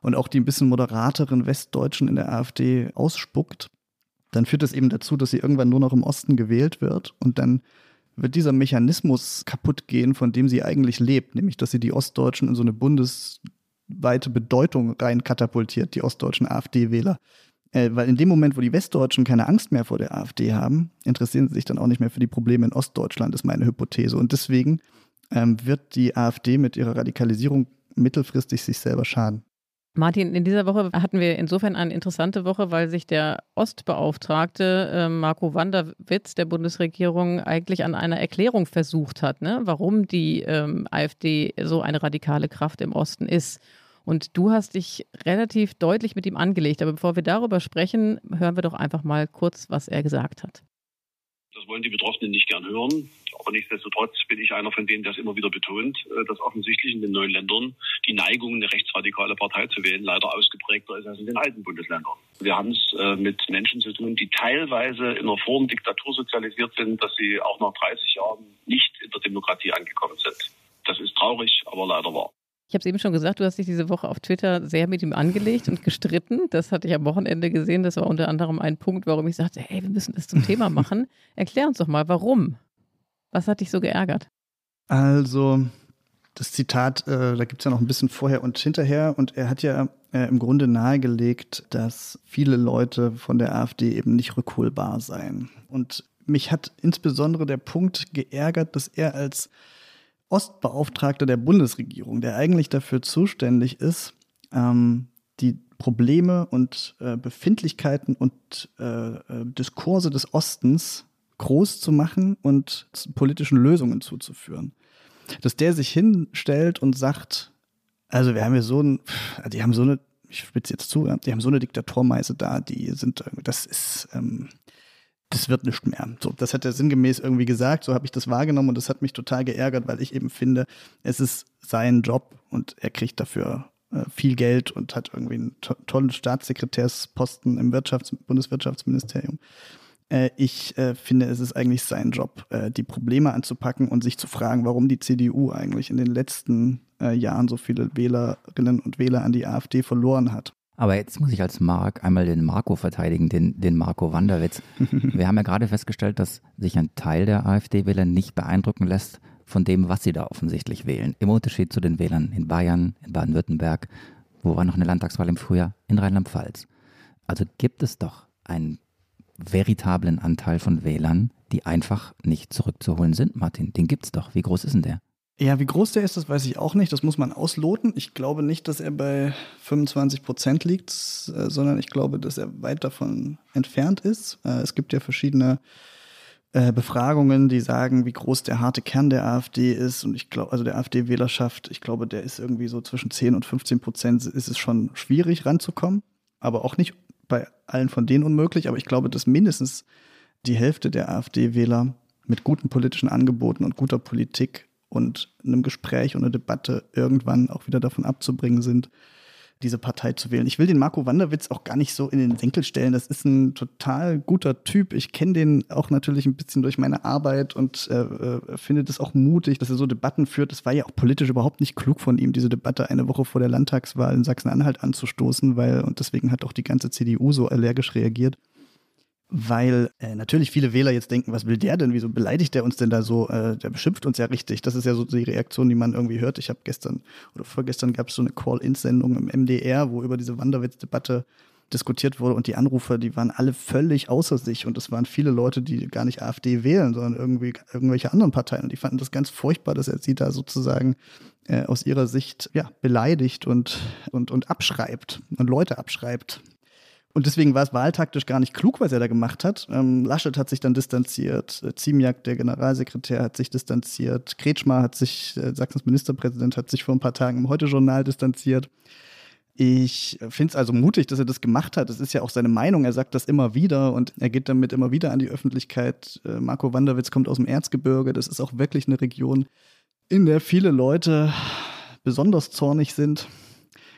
D: und auch die ein bisschen moderateren Westdeutschen in der AfD ausspuckt, dann führt das eben dazu, dass sie irgendwann nur noch im Osten gewählt wird und dann wird dieser Mechanismus kaputt gehen, von dem sie eigentlich lebt, nämlich dass sie die Ostdeutschen in so eine bundesweite Bedeutung rein katapultiert, die ostdeutschen AfD-Wähler. Äh, weil in dem Moment, wo die Westdeutschen keine Angst mehr vor der AfD haben, interessieren sie sich dann auch nicht mehr für die Probleme in Ostdeutschland, ist meine Hypothese. Und deswegen ähm, wird die AfD mit ihrer Radikalisierung mittelfristig sich selber schaden.
C: Martin, in dieser Woche hatten wir insofern eine interessante Woche, weil sich der Ostbeauftragte äh, Marco Wanderwitz der Bundesregierung eigentlich an einer Erklärung versucht hat, ne? warum die ähm, AfD so eine radikale Kraft im Osten ist. Und du hast dich relativ deutlich mit ihm angelegt. Aber bevor wir darüber sprechen, hören wir doch einfach mal kurz, was er gesagt hat.
G: Das wollen die Betroffenen nicht gern hören. Aber nichtsdestotrotz bin ich einer von denen, der es immer wieder betont, äh, dass offensichtlich in den neuen Ländern die Neigung, eine rechtsradikale Partei zu wählen, leider ausgeprägter ist als in den alten Bundesländern. Wir haben es äh, mit Menschen zu tun, die teilweise in einer Form Diktatur sozialisiert sind, dass sie auch nach 30 Jahren nicht in der Demokratie angekommen sind. Das ist traurig, aber leider wahr.
C: Ich habe es eben schon gesagt, du hast dich diese Woche auf Twitter sehr mit ihm angelegt und gestritten. Das hatte ich am Wochenende gesehen. Das war unter anderem ein Punkt, warum ich sagte, hey, wir müssen das zum Thema machen. Erklär uns doch mal, warum? Was hat dich so geärgert?
D: Also, das Zitat, äh, da gibt es ja noch ein bisschen vorher und hinterher. Und er hat ja äh, im Grunde nahegelegt, dass viele Leute von der AfD eben nicht rückholbar seien. Und mich hat insbesondere der Punkt geärgert, dass er als Ostbeauftragter der Bundesregierung, der eigentlich dafür zuständig ist, ähm, die Probleme und äh, Befindlichkeiten und äh, äh, Diskurse des Ostens groß zu machen und politischen Lösungen zuzuführen. Dass der sich hinstellt und sagt, also wir haben hier so ein, die haben so eine, ich spitze jetzt zu, die haben so eine Diktatormeise da, die sind, das ist, ähm, das wird nicht mehr. So, das hat er sinngemäß irgendwie gesagt, so habe ich das wahrgenommen und das hat mich total geärgert, weil ich eben finde, es ist sein Job und er kriegt dafür äh, viel Geld und hat irgendwie einen to tollen Staatssekretärsposten im Wirtschafts Bundeswirtschaftsministerium. Äh, ich äh, finde, es ist eigentlich sein Job, äh, die Probleme anzupacken und sich zu fragen, warum die CDU eigentlich in den letzten äh, Jahren so viele Wählerinnen und Wähler an die AfD verloren hat.
B: Aber jetzt muss ich als Mark einmal den Marco verteidigen, den, den Marco Wanderwitz. Wir haben ja gerade festgestellt, dass sich ein Teil der AfD-Wähler nicht beeindrucken lässt von dem, was sie da offensichtlich wählen. Im Unterschied zu den Wählern in Bayern, in Baden-Württemberg, wo war noch eine Landtagswahl im Frühjahr, in Rheinland-Pfalz. Also gibt es doch einen veritablen Anteil von Wählern, die einfach nicht zurückzuholen sind, Martin. Den gibt es doch. Wie groß ist denn der?
D: Ja, wie groß der ist, das weiß ich auch nicht. Das muss man ausloten. Ich glaube nicht, dass er bei 25 Prozent liegt, äh, sondern ich glaube, dass er weit davon entfernt ist. Äh, es gibt ja verschiedene äh, Befragungen, die sagen, wie groß der harte Kern der AfD ist. Und ich glaube, also der AfD-Wählerschaft, ich glaube, der ist irgendwie so zwischen 10 und 15 Prozent, ist es schon schwierig ranzukommen. Aber auch nicht bei allen von denen unmöglich. Aber ich glaube, dass mindestens die Hälfte der AfD-Wähler mit guten politischen Angeboten und guter Politik und einem Gespräch und einer Debatte irgendwann auch wieder davon abzubringen sind, diese Partei zu wählen. Ich will den Marco Wanderwitz auch gar nicht so in den Senkel stellen. Das ist ein total guter Typ. Ich kenne den auch natürlich ein bisschen durch meine Arbeit und äh, äh, finde das auch mutig, dass er so Debatten führt. Es war ja auch politisch überhaupt nicht klug von ihm, diese Debatte eine Woche vor der Landtagswahl in Sachsen-Anhalt anzustoßen, weil, und deswegen hat auch die ganze CDU so allergisch reagiert weil äh, natürlich viele Wähler jetzt denken, was will der denn? Wieso beleidigt der uns denn da so? Äh, der beschimpft uns ja richtig. Das ist ja so die Reaktion, die man irgendwie hört. Ich habe gestern oder vorgestern gab es so eine Call-In-Sendung im MDR, wo über diese Wanderwitz-Debatte diskutiert wurde und die Anrufer, die waren alle völlig außer sich und es waren viele Leute, die gar nicht AfD wählen, sondern irgendwie irgendwelche anderen Parteien und die fanden das ganz furchtbar, dass er sie da sozusagen äh, aus ihrer Sicht ja beleidigt und und und abschreibt und Leute abschreibt. Und deswegen war es wahltaktisch gar nicht klug, was er da gemacht hat. Ähm, Laschet hat sich dann distanziert, äh, Ziemiak, der Generalsekretär, hat sich distanziert, Kretschmer hat sich, äh, Sachsens Ministerpräsident, hat sich vor ein paar Tagen im Heute-Journal distanziert. Ich finde es also mutig, dass er das gemacht hat. Es ist ja auch seine Meinung. Er sagt das immer wieder und er geht damit immer wieder an die Öffentlichkeit. Äh, Marco Wanderwitz kommt aus dem Erzgebirge. Das ist auch wirklich eine Region, in der viele Leute besonders zornig sind.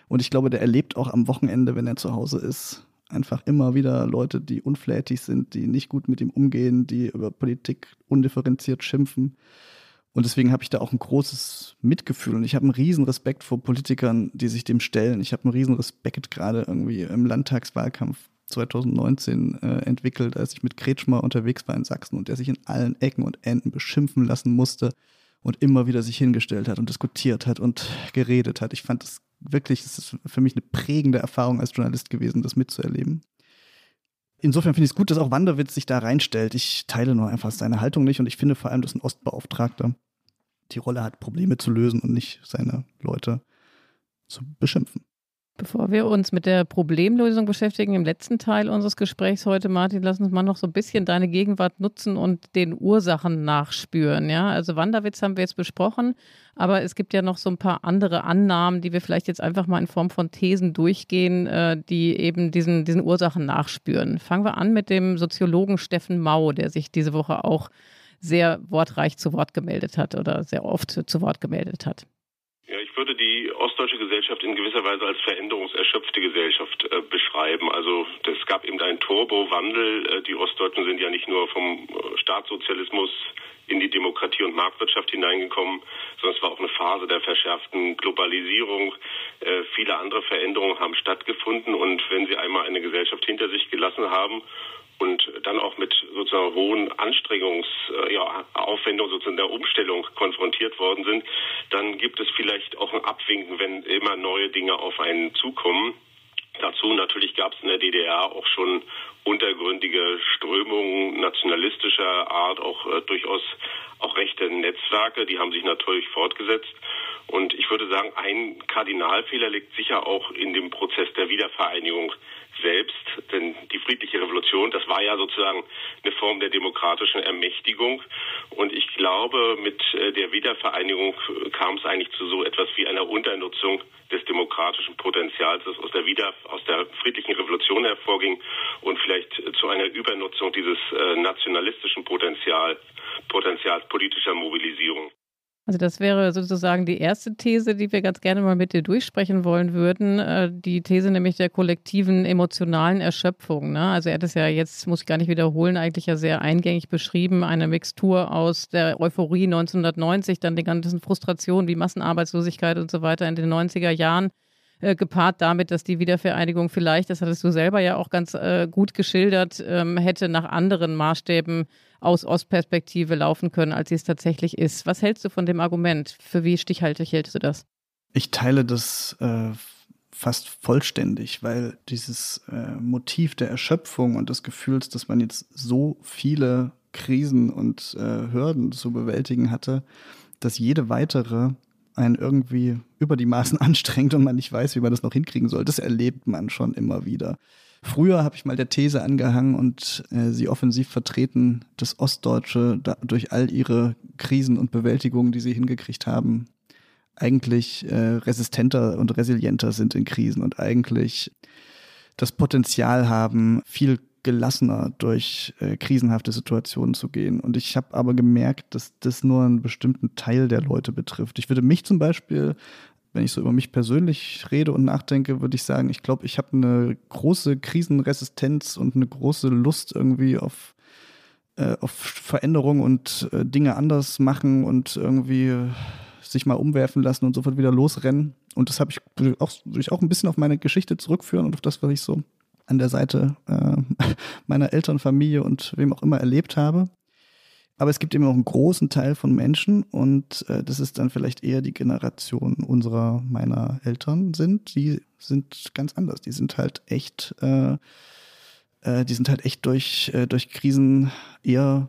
D: Und ich glaube, der erlebt auch am Wochenende, wenn er zu Hause ist, einfach immer wieder Leute, die unflätig sind, die nicht gut mit ihm umgehen, die über Politik undifferenziert schimpfen. Und deswegen habe ich da auch ein großes Mitgefühl und ich habe einen riesen Respekt vor Politikern, die sich dem stellen. Ich habe einen riesen Respekt gerade irgendwie im Landtagswahlkampf 2019 äh, entwickelt, als ich mit Kretschmer unterwegs war in Sachsen und der sich in allen Ecken und Enden beschimpfen lassen musste und immer wieder sich hingestellt hat und diskutiert hat und geredet hat. Ich fand das wirklich, es ist für mich eine prägende Erfahrung als Journalist gewesen, das mitzuerleben. Insofern finde ich es gut, dass auch Wanderwitz sich da reinstellt. Ich teile nur einfach seine Haltung nicht und ich finde vor allem, dass ein Ostbeauftragter die Rolle hat, Probleme zu lösen und nicht seine Leute zu beschimpfen.
C: Bevor wir uns mit der Problemlösung beschäftigen, im letzten Teil unseres Gesprächs heute, Martin, lass uns mal noch so ein bisschen deine Gegenwart nutzen und den Ursachen nachspüren. Ja, also Wanderwitz haben wir jetzt besprochen, aber es gibt ja noch so ein paar andere Annahmen, die wir vielleicht jetzt einfach mal in Form von Thesen durchgehen, äh, die eben diesen, diesen Ursachen nachspüren. Fangen wir an mit dem Soziologen Steffen Mau, der sich diese Woche auch sehr wortreich zu Wort gemeldet hat oder sehr oft zu Wort gemeldet hat.
H: Würde die ostdeutsche Gesellschaft in gewisser Weise als veränderungserschöpfte Gesellschaft äh, beschreiben. Also es gab eben einen Turbowandel. Äh, die Ostdeutschen sind ja nicht nur vom äh, Staatssozialismus in die Demokratie und Marktwirtschaft hineingekommen, sondern es war auch eine Phase der verschärften Globalisierung. Äh, viele andere Veränderungen haben stattgefunden und wenn Sie einmal eine Gesellschaft hinter sich gelassen haben und dann auch mit sozusagen hohen Anstrengungsaufwendungen äh, ja, sozusagen der Umstellung konfrontiert worden sind, dann gibt es vielleicht auch ein Abwinken, wenn immer neue Dinge auf einen zukommen. Dazu natürlich gab es in der DDR auch schon untergründige Strömungen nationalistischer Art, auch äh, durchaus auch rechte Netzwerke, die haben sich natürlich fortgesetzt. Und ich würde sagen, ein Kardinalfehler liegt sicher auch in dem Prozess der Wiedervereinigung friedliche Revolution, das war ja sozusagen eine Form der demokratischen Ermächtigung. Und ich glaube, mit äh, der Wiedervereinigung kam es eigentlich zu so etwas wie einer Unternutzung des demokratischen Potenzials, das aus der Wieder aus der friedlichen Revolution hervorging und vielleicht zu einer Übernutzung dieses äh, nationalistischen Potenzials, Potenzials politischer Mobilisierung.
C: Also das wäre sozusagen die erste These, die wir ganz gerne mal mit dir durchsprechen wollen würden. Äh, die These nämlich der kollektiven emotionalen Erschöpfung. Ne? Also er hat es ja jetzt, muss ich gar nicht wiederholen, eigentlich ja sehr eingängig beschrieben. Eine Mixtur aus der Euphorie 1990, dann die ganzen Frustrationen wie Massenarbeitslosigkeit und so weiter in den 90er Jahren äh, gepaart damit, dass die Wiedervereinigung vielleicht, das hattest du selber ja auch ganz äh, gut geschildert, ähm, hätte nach anderen Maßstäben aus Ostperspektive laufen können, als sie es tatsächlich ist. Was hältst du von dem Argument? Für wie stichhaltig hältst du das?
D: Ich teile das äh, fast vollständig, weil dieses äh, Motiv der Erschöpfung und des Gefühls, dass man jetzt so viele Krisen und äh, Hürden zu bewältigen hatte, dass jede weitere einen irgendwie über die Maßen anstrengt und man nicht weiß, wie man das noch hinkriegen soll. Das erlebt man schon immer wieder. Früher habe ich mal der These angehangen und äh, sie offensiv vertreten, dass Ostdeutsche da, durch all ihre Krisen und Bewältigungen, die sie hingekriegt haben, eigentlich äh, resistenter und resilienter sind in Krisen und eigentlich das Potenzial haben, viel gelassener durch äh, krisenhafte Situationen zu gehen. Und ich habe aber gemerkt, dass das nur einen bestimmten Teil der Leute betrifft. Ich würde mich zum Beispiel wenn ich so über mich persönlich rede und nachdenke, würde ich sagen, ich glaube, ich habe eine große Krisenresistenz und eine große Lust irgendwie auf, äh, auf Veränderung und äh, Dinge anders machen und irgendwie sich mal umwerfen lassen und sofort wieder losrennen. Und das habe ich auch, würde ich auch ein bisschen auf meine Geschichte zurückführen und auf das, was ich so an der Seite äh, meiner Eltern, Familie und wem auch immer erlebt habe. Aber es gibt eben auch einen großen Teil von Menschen und äh, das ist dann vielleicht eher die Generation unserer, meiner Eltern sind, die sind ganz anders. Die sind halt echt, äh, äh, die sind halt echt durch, äh, durch Krisen eher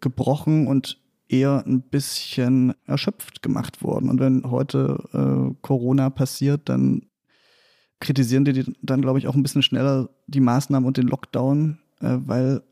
D: gebrochen und eher ein bisschen erschöpft gemacht worden. Und wenn heute äh, Corona passiert, dann kritisieren die dann, glaube ich, auch ein bisschen schneller die Maßnahmen und den Lockdown, äh, weil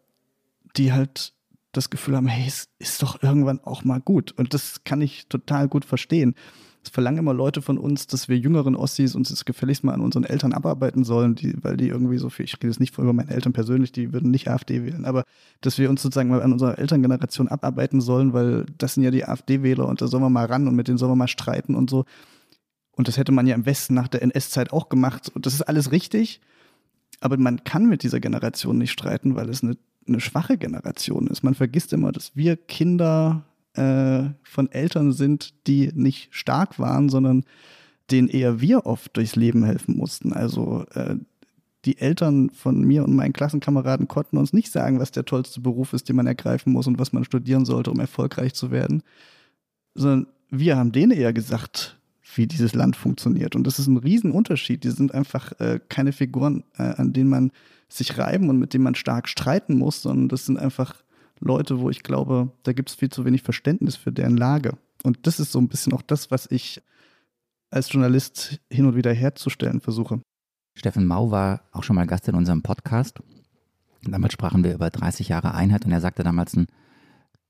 D: die halt das Gefühl haben, hey, es ist doch irgendwann auch mal gut. Und das kann ich total gut verstehen. Es verlangen immer Leute von uns, dass wir jüngeren Ossis uns das gefälligst mal an unseren Eltern abarbeiten sollen, die, weil die irgendwie so viel, ich rede jetzt nicht über meine Eltern persönlich, die würden nicht AfD wählen, aber dass wir uns sozusagen mal an unserer Elterngeneration abarbeiten sollen, weil das sind ja die AfD-Wähler und da sollen wir mal ran und mit denen sollen wir mal streiten und so. Und das hätte man ja im Westen nach der NS-Zeit auch gemacht. Und das ist alles richtig. Aber man kann mit dieser Generation nicht streiten, weil es eine eine schwache Generation ist. Man vergisst immer, dass wir Kinder äh, von Eltern sind, die nicht stark waren, sondern denen eher wir oft durchs Leben helfen mussten. Also äh, die Eltern von mir und meinen Klassenkameraden konnten uns nicht sagen, was der tollste Beruf ist, den man ergreifen muss und was man studieren sollte, um erfolgreich zu werden, sondern wir haben denen eher gesagt, wie dieses Land funktioniert. Und das ist ein Riesenunterschied. Die sind einfach äh, keine Figuren, äh, an denen man sich reiben und mit denen man stark streiten muss, sondern das sind einfach Leute, wo ich glaube, da gibt es viel zu wenig Verständnis für deren Lage. Und das ist so ein bisschen auch das, was ich als Journalist hin und wieder herzustellen versuche.
B: Steffen Mau war auch schon mal Gast in unserem Podcast. Damals sprachen wir über 30 Jahre Einheit und er sagte damals einen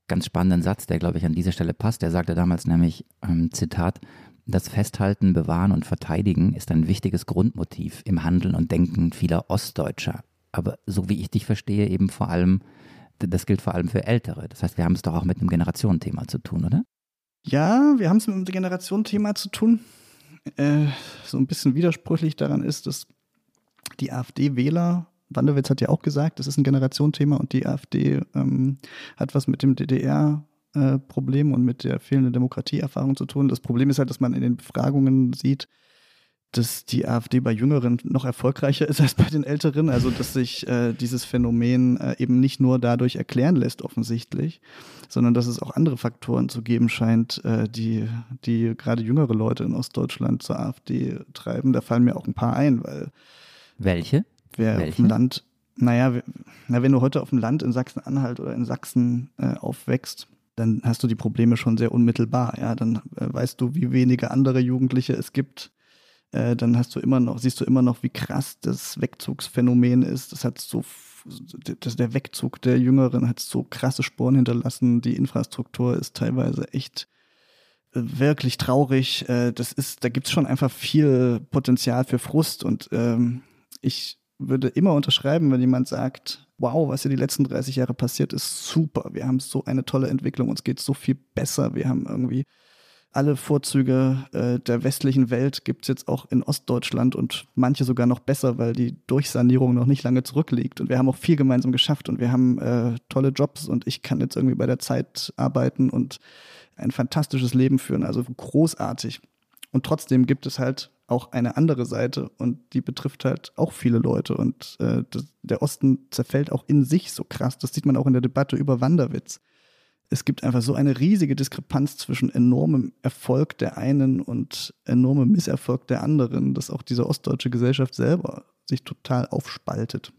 B: ganz spannenden Satz, der, glaube ich, an dieser Stelle passt. Er sagte damals nämlich, ähm, Zitat, das Festhalten, Bewahren und Verteidigen ist ein wichtiges Grundmotiv im Handeln und Denken vieler Ostdeutscher. Aber so wie ich dich verstehe, eben vor allem, das gilt vor allem für Ältere. Das heißt, wir haben es doch auch mit einem Generationenthema zu tun, oder?
D: Ja, wir haben es mit einem Generationenthema zu tun. Äh, so ein bisschen widersprüchlich daran ist, dass die AfD-Wähler, Wanderwitz hat ja auch gesagt, das ist ein Generationenthema und die AfD ähm, hat was mit dem DDR Problem und mit der fehlenden Demokratieerfahrung zu tun. Das Problem ist halt, dass man in den Befragungen sieht, dass die AfD bei Jüngeren noch erfolgreicher ist als bei den Älteren. Also dass sich äh, dieses Phänomen äh, eben nicht nur dadurch erklären lässt, offensichtlich, sondern dass es auch andere Faktoren zu geben scheint, äh, die, die gerade jüngere Leute in Ostdeutschland zur AfD treiben. Da fallen mir auch ein paar ein, weil
B: welche?
D: Wer
B: Welche?
D: auf dem Land, naja, na, wenn du heute auf dem Land in Sachsen-Anhalt oder in Sachsen äh, aufwächst, dann hast du die Probleme schon sehr unmittelbar. Ja, dann äh, weißt du, wie wenige andere Jugendliche es gibt. Äh, dann hast du immer noch, siehst du immer noch, wie krass das Wegzugsphänomen ist. Das hat so, das, der Wegzug der Jüngeren hat so krasse Spuren hinterlassen. Die Infrastruktur ist teilweise echt äh, wirklich traurig. Äh, das ist, da gibt es schon einfach viel Potenzial für Frust und ähm, ich würde immer unterschreiben, wenn jemand sagt, wow, was hier die letzten 30 Jahre passiert ist, super. Wir haben so eine tolle Entwicklung, uns geht so viel besser. Wir haben irgendwie alle Vorzüge äh, der westlichen Welt gibt es jetzt auch in Ostdeutschland und manche sogar noch besser, weil die Durchsanierung noch nicht lange zurückliegt. Und wir haben auch viel gemeinsam geschafft und wir haben äh, tolle Jobs und ich kann jetzt irgendwie bei der Zeit arbeiten und ein fantastisches Leben führen, also großartig. Und trotzdem gibt es halt auch eine andere Seite und die betrifft halt auch viele Leute. Und äh, das, der Osten zerfällt auch in sich so krass. Das sieht man auch in der Debatte über Wanderwitz. Es gibt einfach so eine riesige Diskrepanz zwischen enormem Erfolg der einen und enormem Misserfolg der anderen, dass auch diese ostdeutsche Gesellschaft selber sich total aufspaltet.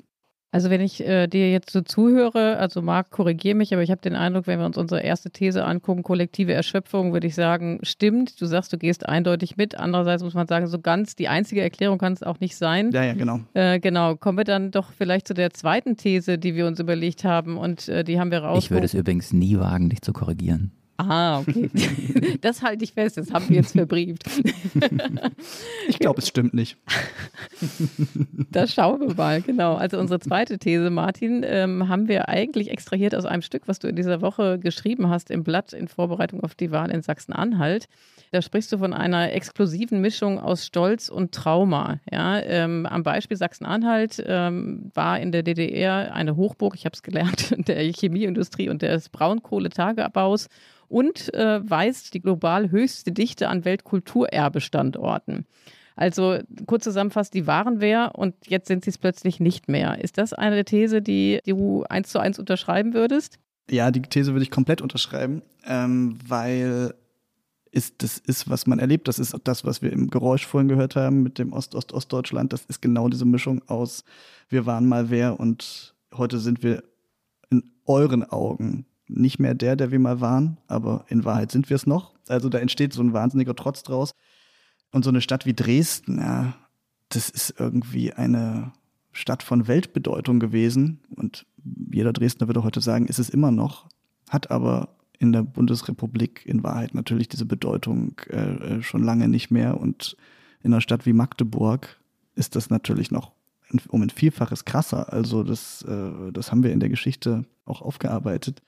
C: Also wenn ich äh, dir jetzt so zuhöre, also Marc, korrigiere mich, aber ich habe den Eindruck, wenn wir uns unsere erste These angucken, kollektive Erschöpfung, würde ich sagen, stimmt. Du sagst, du gehst eindeutig mit. Andererseits muss man sagen, so ganz die einzige Erklärung kann es auch nicht sein.
D: Ja, ja, genau.
C: Äh, genau. Kommen wir dann doch vielleicht zu der zweiten These, die wir uns überlegt haben und äh, die haben wir raus.
B: Ich würde es übrigens nie wagen, dich zu korrigieren.
C: Ah, okay. Das halte ich fest, das haben wir jetzt verbrieft.
D: Ich glaube, es stimmt nicht.
C: Das schauen wir mal, genau. Also unsere zweite These, Martin, ähm, haben wir eigentlich extrahiert aus einem Stück, was du in dieser Woche geschrieben hast im Blatt in Vorbereitung auf die Wahl in Sachsen-Anhalt. Da sprichst du von einer exklusiven Mischung aus Stolz und Trauma. Ja, ähm, am Beispiel Sachsen-Anhalt ähm, war in der DDR eine Hochburg, ich habe es gelernt, der Chemieindustrie und des Braunkohletagebaus und äh, weist die global höchste Dichte an Weltkulturerbestandorten. Also kurz zusammenfasst, die waren wer und jetzt sind sie es plötzlich nicht mehr. Ist das eine These, die, du eins zu eins unterschreiben würdest?
D: Ja, die These würde ich komplett unterschreiben, ähm, weil ist, das ist, was man erlebt. Das ist das, was wir im Geräusch vorhin gehört haben mit dem Ost-Ost-Ostdeutschland. Das ist genau diese Mischung aus wir waren mal wer und heute sind wir in euren Augen nicht mehr der, der wir mal waren, aber in Wahrheit sind wir es noch. Also da entsteht so ein wahnsinniger Trotz draus. Und so eine Stadt wie Dresden, ja, das ist irgendwie eine Stadt von Weltbedeutung gewesen. Und jeder Dresdner würde heute sagen, ist es immer noch, hat aber in der Bundesrepublik in Wahrheit natürlich diese Bedeutung äh, schon lange nicht mehr. Und in einer Stadt wie Magdeburg ist das natürlich noch um ein Vielfaches krasser. Also das, äh, das haben wir in der Geschichte auch aufgearbeitet.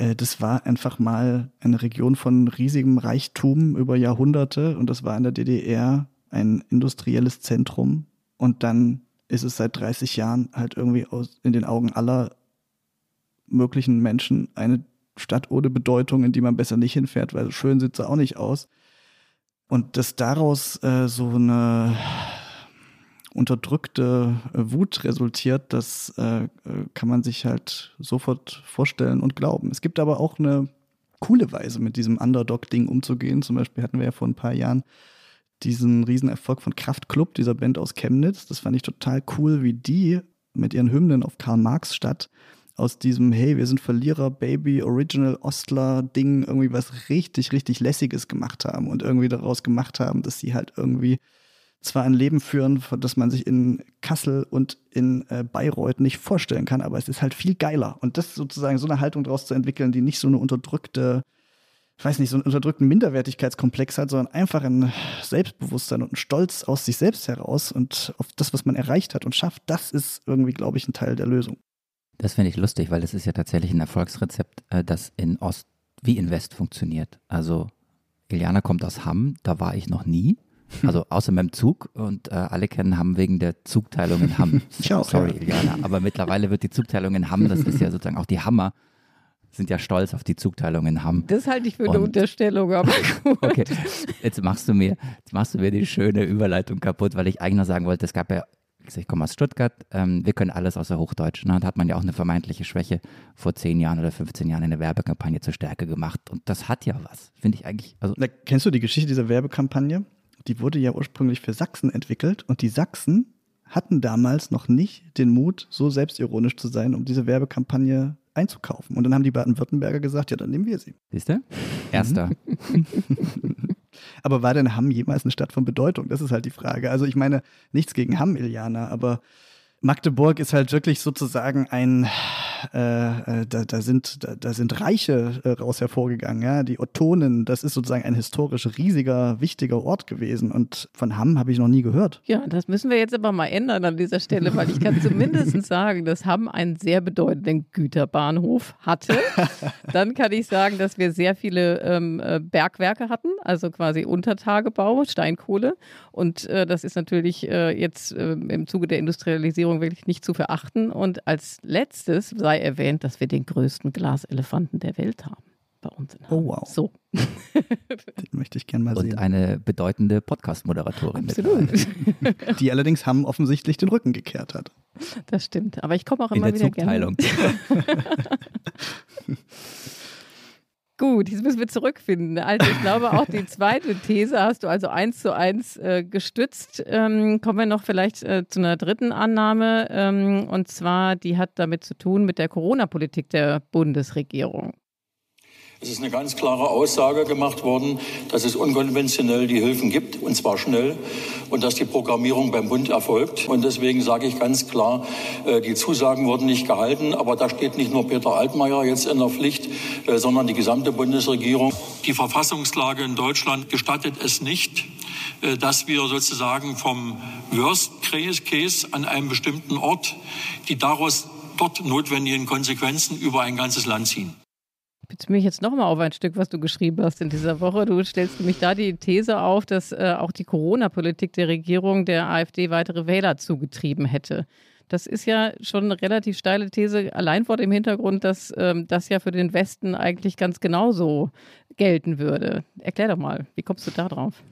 D: Äh, das war einfach mal eine Region von riesigem Reichtum über Jahrhunderte und das war in der DDR ein industrielles Zentrum. Und dann ist es seit 30 Jahren halt irgendwie aus, in den Augen aller möglichen Menschen eine Stadt ohne Bedeutung, in die man besser nicht hinfährt, weil schön sieht sie auch nicht aus. Und dass daraus äh, so eine unterdrückte äh, Wut resultiert, das äh, äh, kann man sich halt sofort vorstellen und glauben. Es gibt aber auch eine coole Weise, mit diesem Underdog-Ding umzugehen. Zum Beispiel hatten wir ja vor ein paar Jahren diesen Riesenerfolg von Kraftklub, dieser Band aus Chemnitz. Das fand ich total cool, wie die mit ihren Hymnen auf Karl-Marx-Stadt aus diesem, hey, wir sind Verlierer, Baby, Original Ostler-Ding irgendwie was richtig, richtig Lässiges gemacht haben und irgendwie daraus gemacht haben, dass sie halt irgendwie zwar ein Leben führen, das man sich in Kassel und in äh, Bayreuth nicht vorstellen kann, aber es ist halt viel geiler. Und das sozusagen so eine Haltung daraus zu entwickeln, die nicht so eine unterdrückte, ich weiß nicht, so einen unterdrückten Minderwertigkeitskomplex hat, sondern einfach ein Selbstbewusstsein und ein Stolz aus sich selbst heraus und auf das, was man erreicht hat und schafft, das ist irgendwie, glaube ich, ein Teil der Lösung.
B: Das finde ich lustig, weil das ist ja tatsächlich ein Erfolgsrezept, äh, das in Ost wie in West funktioniert. Also Iliana kommt aus Hamm, da war ich noch nie. Also außer meinem Zug und äh, alle kennen Hamm wegen der Zugteilung in Hamm.
D: Ciao,
B: Sorry, Iliana. Aber mittlerweile wird die Zugteilung in Hamm, das ist ja sozusagen auch die Hammer, sind ja stolz auf die Zugteilung in Hamm.
C: Das halte ich für eine
B: Und-
C: Unterstellung, aber gut.
B: Okay, jetzt machst du mir, jetzt machst du mir die schöne Überleitung kaputt, weil ich eigentlich nur sagen wollte, es gab ja, gesagt, ich komme aus Stuttgart, ähm, wir können alles außer Hochdeutsch. Ne? Und hat man ja auch eine vermeintliche Schwäche vor 10 Jahren oder 15 Jahren in der Werbekampagne zur Stärke gemacht. Und das hat ja was, finde ich eigentlich. Also
D: Na, kennst du die Geschichte dieser Werbekampagne? Die wurde ja ursprünglich für Sachsen entwickelt und die Sachsen hatten damals noch nicht den Mut, so selbstironisch zu sein, um diese Werbekampagne einzukaufen. Und dann haben die Baden-Württemberger gesagt, ja, dann nehmen wir sie.
B: siehst du? Erster.
D: Aber war denn Hamm jemals eine Stadt von Bedeutung? Das ist halt die Frage. Also ich meine, nichts gegen Hamm, Iliana, aber Magdeburg ist halt wirklich sozusagen ein, äh, äh, da, da, sind, da, da sind Reiche äh, raus hervorgegangen, ja. Die Ottonen, das ist sozusagen ein historisch riesiger, wichtiger Ort gewesen. Und von Hamm habe ich noch nie gehört.
C: Ja, das müssen wir jetzt aber mal ändern an dieser Stelle, weil ich kann zumindest sagen, dass Hamm einen sehr bedeutenden Güterbahnhof hatte. Dann kann ich sagen, dass wir sehr viele ähm, äh, Bergwerke hatten, also quasi Untertagebau, Steinkohle. Und äh, das ist natürlich jetzt äh, im Zuge der Industrialisierung wirklich nicht zu verachten. Und als letztes sei erwähnt, dass wir den größten Glaselefanten der Welt haben bei uns in.
D: Oh, wow.
C: So,
D: Den möchte ich gerne mal
B: Und
D: sehen.
B: eine bedeutende Podcast-Moderatorin. mit
C: absolut.
D: Die allerdings Hamm offensichtlich den Rücken gekehrt hat.
C: Das stimmt. Aber ich komme auch
B: In
C: immer
B: der
C: wieder gerne.
B: Zugteilung.
C: Gut, jetzt müssen wir zurückfinden. Also ich glaube auch die zweite These hast du also eins zu eins äh, gestützt. Ähm, kommen wir noch vielleicht äh, zu einer dritten Annahme ähm, und zwar die hat damit zu tun mit der Corona-Politik der Bundesregierung.
I: Es ist eine ganz klare Aussage gemacht worden, dass es unkonventionell die Hilfen gibt, und zwar schnell, und dass die Programmierung beim Bund erfolgt. Und deswegen sage ich ganz klar, äh, die Zusagen wurden nicht gehalten, aber da steht nicht nur Peter Altmaier jetzt in der Pflicht, äh, sondern die gesamte Bundesregierung. Die Verfassungslage in Deutschland gestattet es nicht, äh, dass wir sozusagen vom Worst Case an einem bestimmten Ort die daraus dort notwendigen Konsequenzen über ein ganzes Land ziehen
C: beziehe mich jetzt nochmal auf ein Stück, was du geschrieben hast in dieser Woche. Du stellst nämlich da die These auf, dass äh, auch die Corona-Politik der Regierung der AfD weitere Wähler zugetrieben hätte. Das ist ja schon eine relativ steile These, allein vor dem Hintergrund, dass ähm, das ja für den Westen eigentlich ganz genauso gelten würde. Erklär doch mal, wie kommst du da drauf?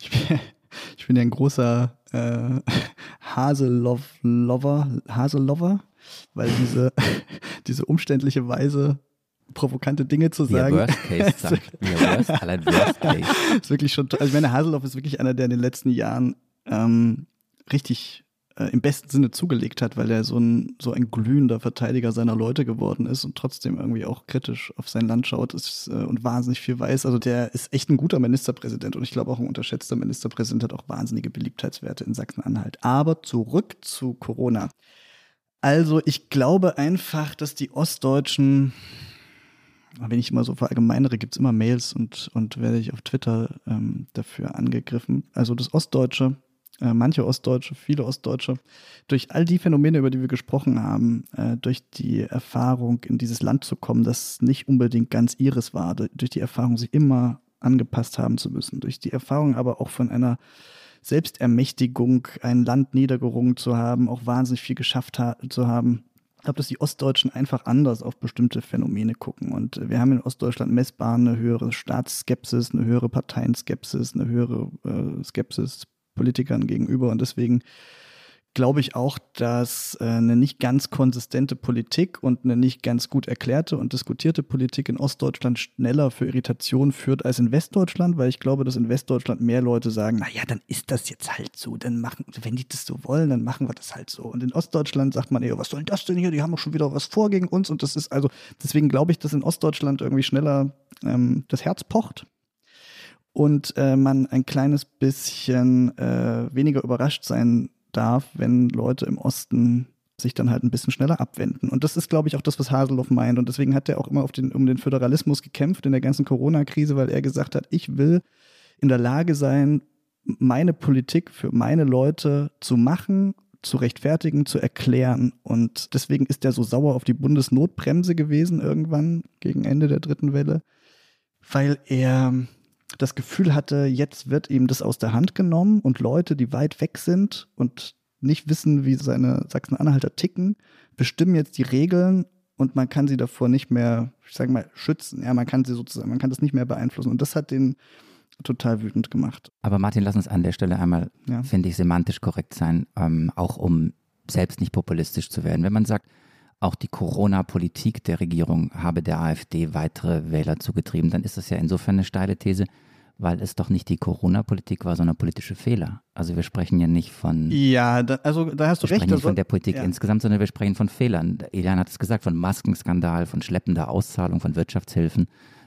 D: Ich bin, ich bin ja ein großer äh, Haselover, Haselover, weil diese, diese umständliche Weise provokante Dinge zu sagen.
B: Worst Case sagt. Worst, allein Worst Case.
D: ist wirklich schon, also ich meine, Haseloff ist wirklich einer, der in den letzten Jahren ähm, richtig äh, im besten Sinne zugelegt hat, weil er so ein, so ein glühender Verteidiger seiner Leute geworden ist und trotzdem irgendwie auch kritisch auf sein Land schaut ist, äh, und wahnsinnig viel weiß. Also der ist echt ein guter Ministerpräsident und ich glaube auch ein unterschätzter Ministerpräsident hat auch wahnsinnige Beliebtheitswerte in Sachsen-Anhalt. Aber zurück zu Corona. Also ich glaube einfach, dass die Ostdeutschen wenn ich immer so verallgemeinere, gibt es immer Mails und, und werde ich auf Twitter ähm, dafür angegriffen. Also das Ostdeutsche, äh, manche Ostdeutsche, viele Ostdeutsche, durch all die Phänomene, über die wir gesprochen haben, äh, durch die Erfahrung, in dieses Land zu kommen, das nicht unbedingt ganz ihres war, durch die Erfahrung, sich immer angepasst haben zu müssen, durch die Erfahrung aber auch von einer Selbstermächtigung, ein Land niedergerungen zu haben, auch wahnsinnig viel geschafft ha zu haben, ich glaube, dass die Ostdeutschen einfach anders auf bestimmte Phänomene gucken. Und wir haben in Ostdeutschland messbar eine höhere Staatsskepsis, eine höhere Parteienskepsis, eine höhere äh, Skepsis Politikern gegenüber. Und deswegen glaube ich auch, dass äh, eine nicht ganz konsistente Politik und eine nicht ganz gut erklärte und diskutierte Politik in Ostdeutschland schneller für Irritation führt als in Westdeutschland, weil ich glaube, dass in Westdeutschland mehr Leute sagen, naja, dann ist das jetzt halt so, dann machen, wenn die das so wollen, dann machen wir das halt so. Und in Ostdeutschland sagt man eher, was soll das denn hier? Die haben doch schon wieder was vor gegen uns und das ist also, deswegen glaube ich, dass in Ostdeutschland irgendwie schneller ähm, das Herz pocht und äh, man ein kleines bisschen äh, weniger überrascht sein darf, wenn Leute im Osten sich dann halt ein bisschen schneller abwenden. Und das ist, glaube ich, auch das, was Haseloff meint. Und deswegen hat er auch immer den, um den Föderalismus gekämpft in der ganzen Corona-Krise, weil er gesagt hat, ich will in der Lage sein, meine Politik für meine Leute zu machen, zu rechtfertigen, zu erklären. Und deswegen ist er so sauer auf die Bundesnotbremse gewesen irgendwann gegen Ende der dritten Welle, weil er das Gefühl hatte, jetzt wird ihm das aus der Hand genommen und Leute, die weit weg sind und nicht wissen, wie seine Sachsen-Anhalter ticken, bestimmen jetzt die Regeln und man kann sie davor nicht mehr, ich sage mal, schützen. Ja, man kann sie sozusagen, man kann das nicht mehr beeinflussen. Und das hat den total wütend gemacht.
B: Aber Martin, lass uns an der Stelle einmal, ja. finde ich, semantisch korrekt sein, ähm, auch um selbst nicht populistisch zu werden. Wenn man sagt, auch die Corona-Politik der Regierung habe der AfD weitere Wähler zugetrieben, dann ist das ja insofern eine steile These, weil es doch nicht die Corona-Politik war, sondern politische Fehler. Also wir sprechen ja nicht von.
D: Ja, da, also da hast du
B: wir
D: recht.
B: Wir sprechen nicht von der Politik ja. insgesamt, sondern wir sprechen von Fehlern. Elian hat es gesagt, von Maskenskandal, von schleppender Auszahlung von Wirtschaftshilfen,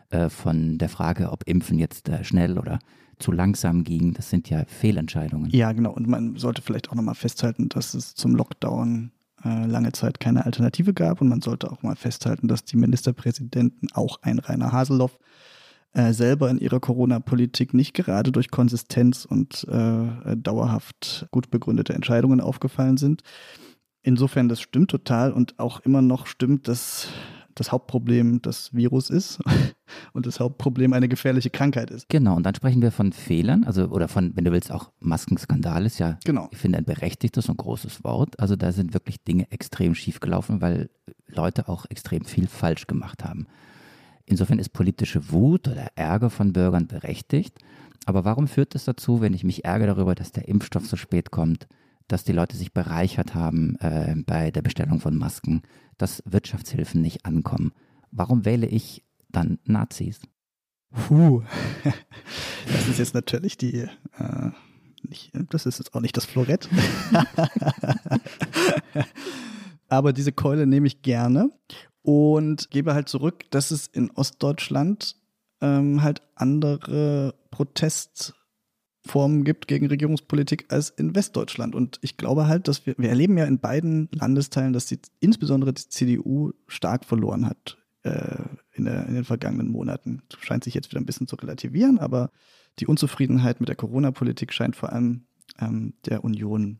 B: äh, von der Frage, ob Impfen jetzt äh, schnell oder zu langsam ging. Das sind ja Fehlentscheidungen.
D: Ja, genau. Und man sollte vielleicht auch nochmal festhalten, dass es zum Lockdown äh, lange Zeit keine Alternative gab. Und man sollte auch mal festhalten, dass die Ministerpräsidenten, auch ein Rainer Haseloff, äh, selber in ihrer Corona-Politik nicht gerade durch Konsistenz und äh, dauerhaft gut begründete Entscheidungen aufgefallen sind. Insofern, das stimmt total und auch immer noch stimmt, dass das Hauptproblem das Virus ist und das Hauptproblem eine gefährliche Krankheit ist.
B: Genau, und dann sprechen wir von Fehlern, also oder von, wenn du willst, auch Maskenskandal ist ja, genau. ich finde, ein berechtigtes und großes Wort. Also da sind wirklich Dinge extrem schief gelaufen, weil Leute auch extrem viel falsch gemacht haben. Insofern ist politische Wut oder Ärger von Bürgern berechtigt. Aber warum führt es das dazu, wenn ich mich ärgere darüber, dass der Impfstoff so spät kommt, dass die Leute sich bereichert haben äh, bei der Bestellung von Masken, dass Wirtschaftshilfen nicht ankommen. Warum wähle ich dann Nazis.
D: Puh. Das ist jetzt natürlich die, äh, nicht, das ist jetzt auch nicht das Florett. Aber diese Keule nehme ich gerne und gebe halt zurück, dass es in Ostdeutschland ähm, halt andere Protestformen gibt gegen Regierungspolitik als in Westdeutschland. Und ich glaube halt, dass wir, wir erleben ja in beiden Landesteilen, dass die, insbesondere die CDU stark verloren hat äh, in, der, in den vergangenen Monaten. Das scheint sich jetzt wieder ein bisschen zu relativieren, aber die Unzufriedenheit mit der Corona-Politik scheint vor allem ähm, der Union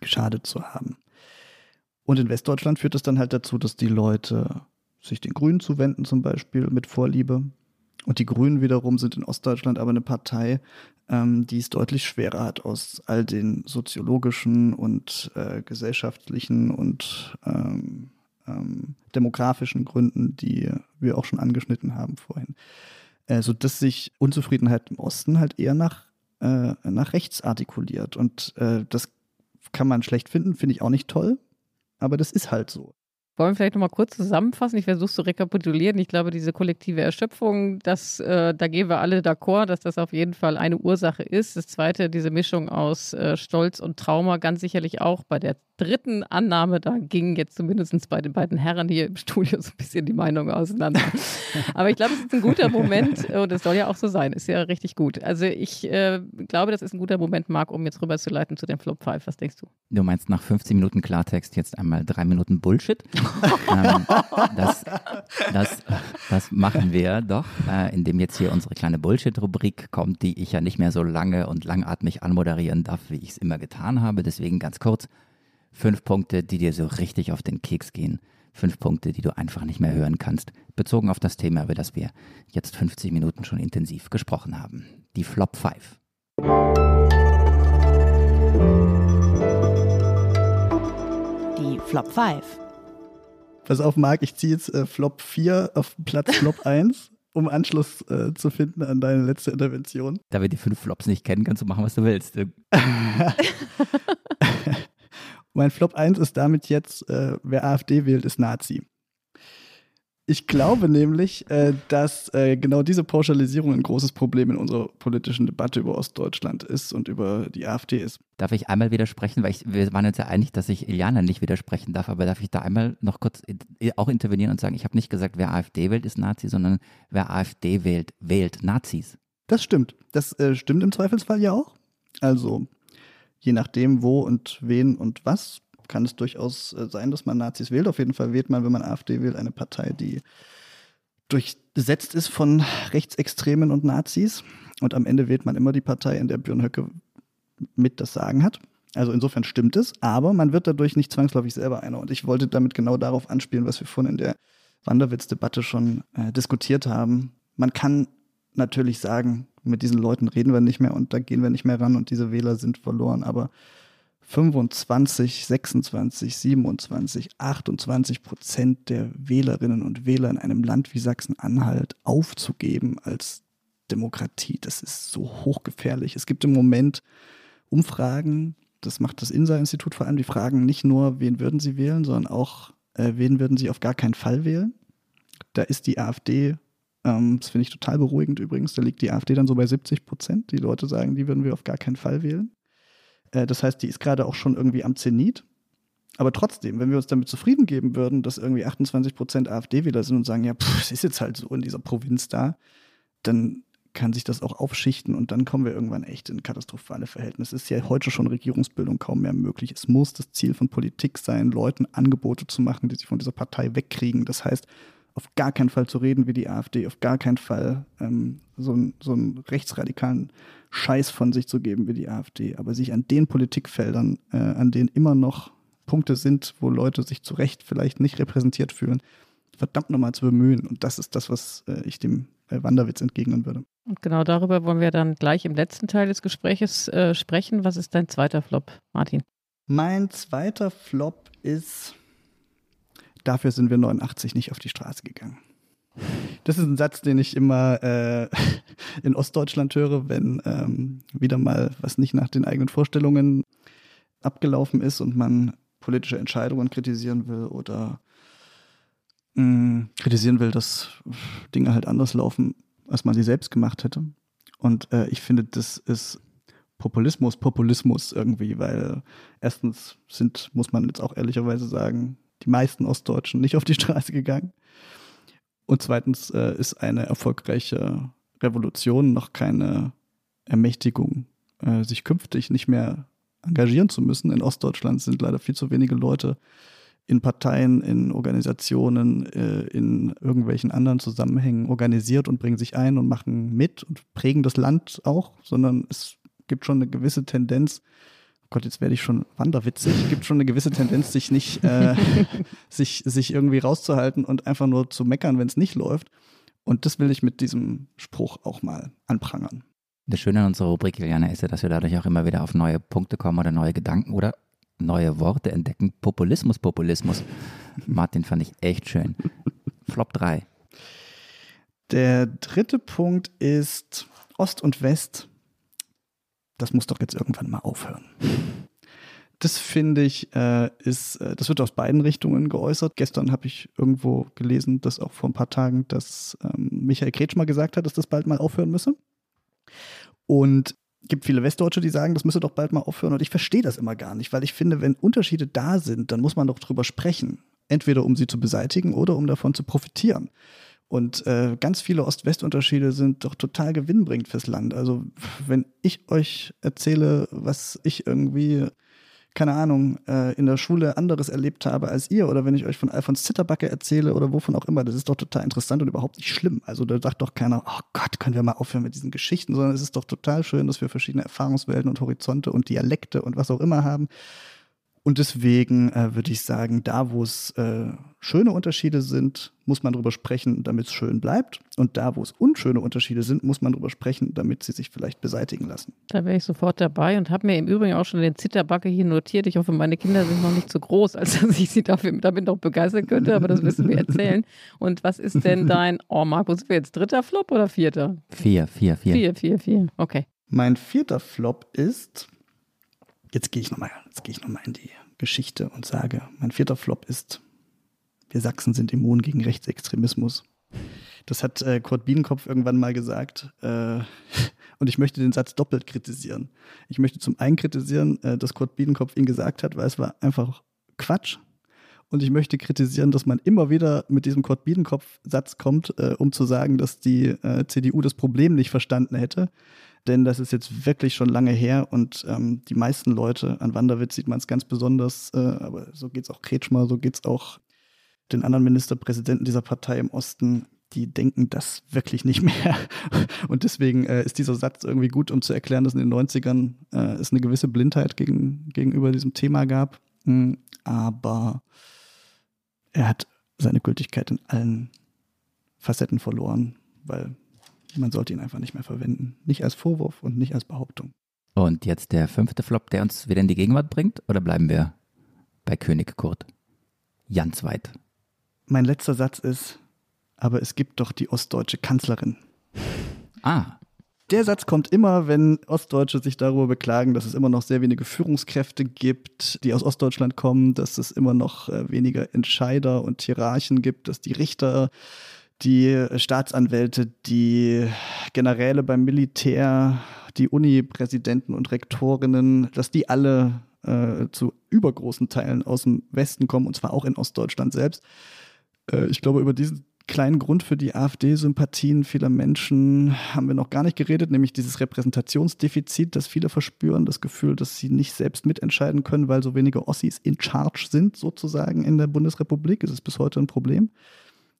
D: geschadet zu haben. Und in Westdeutschland führt es dann halt dazu, dass die Leute sich den Grünen zuwenden, zum Beispiel mit Vorliebe. Und die Grünen wiederum sind in Ostdeutschland aber eine Partei, ähm, die es deutlich schwerer hat aus all den soziologischen und äh, gesellschaftlichen und ähm, ähm, demografischen Gründen, die wir auch schon angeschnitten haben vorhin. Äh, sodass sich Unzufriedenheit im Osten halt eher nach, äh, nach rechts artikuliert. Und äh, das kann man schlecht finden, finde ich auch nicht toll aber das ist halt so.
C: Wollen wir vielleicht nochmal kurz zusammenfassen? Ich versuche zu rekapitulieren. Ich glaube, diese kollektive Erschöpfung, das, äh, da gehen wir alle d'accord, dass das auf jeden Fall eine Ursache ist. Das zweite, diese Mischung aus äh, Stolz und Trauma, ganz sicherlich auch bei der dritten Annahme, da gingen jetzt zumindest bei den beiden Herren hier im Studio so ein bisschen die Meinungen auseinander. Aber ich glaube, es ist ein guter Moment und es soll ja auch so sein. Ist ja richtig gut. Also ich äh, glaube, das ist ein guter Moment, Marc, um jetzt rüberzuleiten zu dem Flop 5. Was denkst du?
B: Du meinst nach 15 Minuten Klartext jetzt einmal drei Minuten Bullshit? ähm, das, das, das machen wir doch, äh, indem jetzt hier unsere kleine Bullshit-Rubrik kommt, die ich ja nicht mehr so lange und langatmig anmoderieren darf, wie ich es immer getan habe. Deswegen ganz kurz. Fünf Punkte, die dir so richtig auf den Keks gehen. Fünf Punkte, die du einfach nicht mehr hören kannst, bezogen auf das Thema, über das wir jetzt 50 Minuten schon intensiv gesprochen haben. Die Flop 5.
A: Die Flop 5.
D: Pass auf, Marc, ich ziehe jetzt äh, Flop 4 auf Platz Flop 1, um Anschluss äh, zu finden an deine letzte Intervention.
B: Da wir die fünf Flops nicht kennen, kannst du machen, was du willst.
D: Mein Flop 1 ist damit jetzt, äh, wer AfD wählt, ist Nazi. Ich glaube nämlich, äh, dass äh, genau diese Pauschalisierung ein großes Problem in unserer politischen Debatte über Ostdeutschland ist und über die AfD ist.
B: Darf ich einmal widersprechen, weil ich, wir waren uns ja einig, dass ich Iliana nicht widersprechen darf, aber darf ich da einmal noch kurz auch intervenieren und sagen, ich habe nicht gesagt, wer AfD wählt, ist Nazi, sondern wer AfD wählt, wählt Nazis.
D: Das stimmt. Das äh, stimmt im Zweifelsfall ja auch. Also je nachdem, wo und wen und was, kann es durchaus äh, sein, dass man Nazis wählt. Auf jeden Fall wählt man, wenn man AfD wählt, eine Partei, die durchsetzt ist von Rechtsextremen und Nazis. Und am Ende wählt man immer die Partei, in der Björn Höcke mit das Sagen hat. Also insofern stimmt es, aber man wird dadurch nicht zwangsläufig selber einer. Und ich wollte damit genau darauf anspielen, was wir vorhin in der Wanderwitz-Debatte schon äh, diskutiert haben. Man kann natürlich sagen, mit diesen Leuten reden wir nicht mehr und da gehen wir nicht mehr ran und diese Wähler sind verloren. Aber 25, 26, 27, 28 Prozent der Wählerinnen und Wähler in einem Land wie Sachsen-Anhalt aufzugeben als Demokratie, das ist so hochgefährlich. Es gibt im Moment Umfragen, das macht das INSA-Institut vor allem, die fragen nicht nur, wen würden sie wählen, sondern auch, äh, wen würden sie auf gar keinen Fall wählen. Da ist die AfD ähm, das finde ich total beruhigend übrigens. Da liegt die AfD dann so bei 70 Prozent. Die Leute sagen, die würden wir auf gar keinen Fall wählen. Äh, das heißt, die ist gerade auch schon irgendwie am Zenit. Aber trotzdem, wenn wir uns damit zufrieden geben würden, dass irgendwie 28 Prozent AfD-Wähler sind und sagen, ja, es ist jetzt halt so in dieser Provinz da, dann kann sich das auch aufschichten und dann kommen wir irgendwann echt in katastrophale Verhältnisse. Es ist ja heute schon Regierungsbildung kaum mehr möglich. Es muss das Ziel von Politik sein, Leuten Angebote zu machen, die sie von dieser Partei wegkriegen. Das heißt, auf gar keinen Fall zu reden wie die AfD, auf gar keinen Fall ähm, so, so einen rechtsradikalen Scheiß von sich zu geben wie die AfD, aber sich an den Politikfeldern, äh, an denen immer noch Punkte sind, wo Leute sich zu Recht vielleicht nicht repräsentiert fühlen, verdammt nochmal zu bemühen. Und das ist das, was äh, ich dem äh, Wanderwitz entgegnen würde.
C: Und genau darüber wollen wir dann gleich im letzten Teil des Gespräches äh, sprechen. Was ist dein zweiter Flop, Martin?
D: Mein zweiter Flop ist Dafür sind wir 89 nicht auf die Straße gegangen. Das ist ein Satz, den ich immer äh, in Ostdeutschland höre, wenn ähm, wieder mal was nicht nach den eigenen Vorstellungen abgelaufen ist und man politische Entscheidungen kritisieren will oder mh, mm, kritisieren will, dass Dinge halt anders laufen, als man sie selbst gemacht hätte. Und äh, ich finde, das ist Populismus, Populismus irgendwie, weil erstens sind, muss man jetzt auch ehrlicherweise sagen, die meisten Ostdeutschen nicht auf die Straße gegangen. Und zweitens äh, ist eine erfolgreiche Revolution noch keine Ermächtigung, äh, sich künftig nicht mehr engagieren zu müssen. In Ostdeutschland sind leider viel zu wenige Leute in Parteien, in Organisationen, äh, in irgendwelchen anderen Zusammenhängen organisiert und bringen sich ein und machen mit und prägen das Land auch, sondern es gibt schon eine gewisse Tendenz, Gott, jetzt werde ich schon wanderwitzig, es gibt schon eine gewisse Tendenz, sich nicht, äh, sich, sich irgendwie rauszuhalten und einfach nur zu meckern, wenn es nicht läuft. Und das will ich mit diesem Spruch auch mal anprangern.
B: Das Schöne an unserer Rubrik, Juliana, ist ja, dass wir dadurch auch immer wieder auf neue Punkte kommen oder neue Gedanken oder neue Worte entdecken. Populismus, Populismus. Martin fand ich echt schön. Flop 3.
D: Der dritte Punkt ist Ost und West. Das muss doch jetzt irgendwann mal aufhören. Das finde ich, äh, ist, äh, das wird aus beiden Richtungen geäußert. Gestern habe ich irgendwo gelesen, dass auch vor ein paar Tagen, dass ähm, Michael Kretschmer gesagt hat, dass das bald mal aufhören müsse. Und gibt viele Westdeutsche, die sagen, das müsse doch bald mal aufhören. Und ich verstehe das immer gar nicht, weil ich finde, wenn Unterschiede da sind, dann muss man doch drüber sprechen. Entweder um sie zu beseitigen oder um davon zu profitieren. Und äh, ganz viele Ost-West-Unterschiede sind doch total gewinnbringend fürs Land. Also wenn ich euch erzähle, was ich irgendwie keine Ahnung, äh, in der Schule anderes erlebt habe als ihr oder wenn ich euch von Alfons Zitterbacke erzähle oder wovon auch immer, das ist doch total interessant und überhaupt nicht schlimm. Also da sagt doch keiner, oh Gott, können wir mal aufhören mit diesen Geschichten, sondern es ist doch total schön, dass wir verschiedene Erfahrungswelten und Horizonte und Dialekte und was auch immer haben. Und deswegen äh, würde ich sagen, da wo es äh, schöne Unterschiede sind, muss man darüber sprechen, damit es schön bleibt. Und da, wo es unschöne Unterschiede sind, muss man darüber sprechen, damit sie sich vielleicht beseitigen lassen.
C: Da wäre ich sofort dabei und habe mir im Übrigen auch schon den Zitterbacke hier notiert. Ich hoffe, meine Kinder sind noch nicht zu groß, als dass ich sie dafür damit noch begeistern könnte, aber das müssen wir erzählen. Und was ist denn dein, oh Markus, sind wir jetzt dritter Flop oder vierter?
B: Vier, vier, vier.
C: Vier, vier, vier, okay.
D: Mein vierter Flop ist Jetzt gehe ich nochmal noch in die Geschichte und sage, mein vierter Flop ist, wir Sachsen sind immun gegen Rechtsextremismus. Das hat äh, Kurt Bienenkopf irgendwann mal gesagt. Äh, und ich möchte den Satz doppelt kritisieren. Ich möchte zum einen kritisieren, äh, dass Kurt Bienenkopf ihn gesagt hat, weil es war einfach Quatsch. Und ich möchte kritisieren, dass man immer wieder mit diesem Kurt Biedenkopf-Satz kommt, äh, um zu sagen, dass die äh, CDU das Problem nicht verstanden hätte denn das ist jetzt wirklich schon lange her und ähm, die meisten Leute, an Wanderwitz sieht man es ganz besonders, äh, aber so geht es auch Kretschmer, so geht es auch den anderen Ministerpräsidenten dieser Partei im Osten, die denken das wirklich nicht mehr. Und deswegen äh, ist dieser Satz irgendwie gut, um zu erklären, dass in den 90ern äh, es eine gewisse Blindheit gegen, gegenüber diesem Thema gab. Mhm, aber er hat seine Gültigkeit in allen Facetten verloren, weil man sollte ihn einfach nicht mehr verwenden. Nicht als Vorwurf und nicht als Behauptung.
B: Und jetzt der fünfte Flop, der uns wieder in die Gegenwart bringt? Oder bleiben wir bei König Kurt? Ganz weit.
D: Mein letzter Satz ist, aber es gibt doch die ostdeutsche Kanzlerin.
B: Ah.
D: Der Satz kommt immer, wenn Ostdeutsche sich darüber beklagen, dass es immer noch sehr wenige Führungskräfte gibt, die aus Ostdeutschland kommen, dass es immer noch äh, weniger Entscheider und Hierarchen gibt, dass die Richter die Staatsanwälte, die Generäle beim Militär, die Uni-Präsidenten und Rektorinnen, dass die alle äh, zu übergroßen Teilen aus dem Westen kommen, und zwar auch in Ostdeutschland selbst. Äh, ich glaube, über diesen kleinen Grund für die AfD-Sympathien vieler Menschen haben wir noch gar nicht geredet, nämlich dieses Repräsentationsdefizit, das viele verspüren, das Gefühl, dass sie nicht selbst mitentscheiden können, weil so wenige Ossis in Charge sind, sozusagen in der Bundesrepublik. Es ist bis heute ein Problem.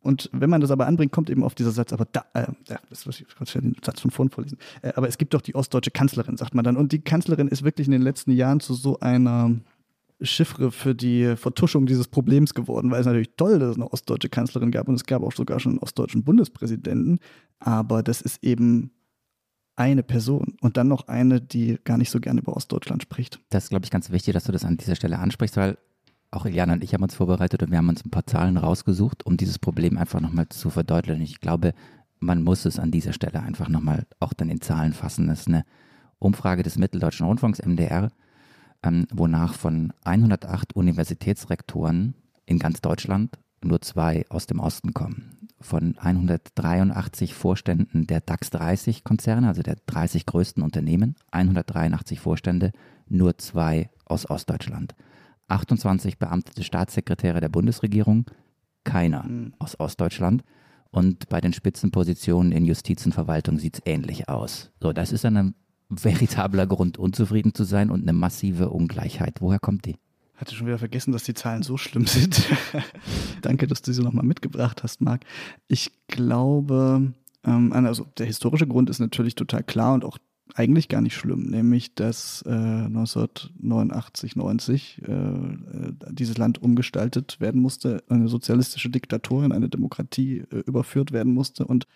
D: Und wenn man das aber anbringt, kommt eben auf dieser Satz, aber da, äh, das muss ich kurz den Satz von vorn vorlesen. Äh, aber es gibt doch die ostdeutsche Kanzlerin, sagt man dann. Und die Kanzlerin ist wirklich in den letzten Jahren zu so einer Chiffre für die Vertuschung dieses Problems geworden, weil es natürlich toll, dass es eine ostdeutsche Kanzlerin gab und es gab auch sogar schon einen ostdeutschen Bundespräsidenten. Aber das ist eben eine Person und dann noch eine, die gar nicht so gerne über Ostdeutschland spricht.
B: Das ist, glaube ich, ganz wichtig, dass du das an dieser Stelle ansprichst, weil auch Iliana und ich haben uns vorbereitet und wir haben uns ein paar Zahlen rausgesucht, um dieses Problem einfach nochmal zu verdeutlichen. Ich glaube, man muss es an dieser Stelle einfach nochmal auch dann in Zahlen fassen. Das ist eine Umfrage des Mitteldeutschen Rundfunks MDR, ähm, wonach von 108 Universitätsrektoren in ganz Deutschland nur zwei aus dem Osten kommen. Von 183 Vorständen der DAX 30 Konzerne, also der 30 größten Unternehmen, 183 Vorstände, nur zwei aus Ostdeutschland. 28 beamtete Staatssekretäre der Bundesregierung, keiner mhm. aus Ostdeutschland. Und bei den Spitzenpositionen in Justiz und Verwaltung sieht es ähnlich aus. So, das ist ein veritabler Grund, unzufrieden zu sein und eine massive Ungleichheit. Woher kommt die?
D: Hatte schon wieder vergessen, dass die Zahlen so schlimm sind. Danke, dass du sie nochmal mitgebracht hast, Marc. Ich glaube, ähm, also der historische Grund ist natürlich total klar und auch eigentlich gar nicht schlimm, nämlich dass äh, 1989, 90 äh, äh, dieses Land umgestaltet werden musste, eine sozialistische Diktatur in eine Demokratie äh, überführt werden musste und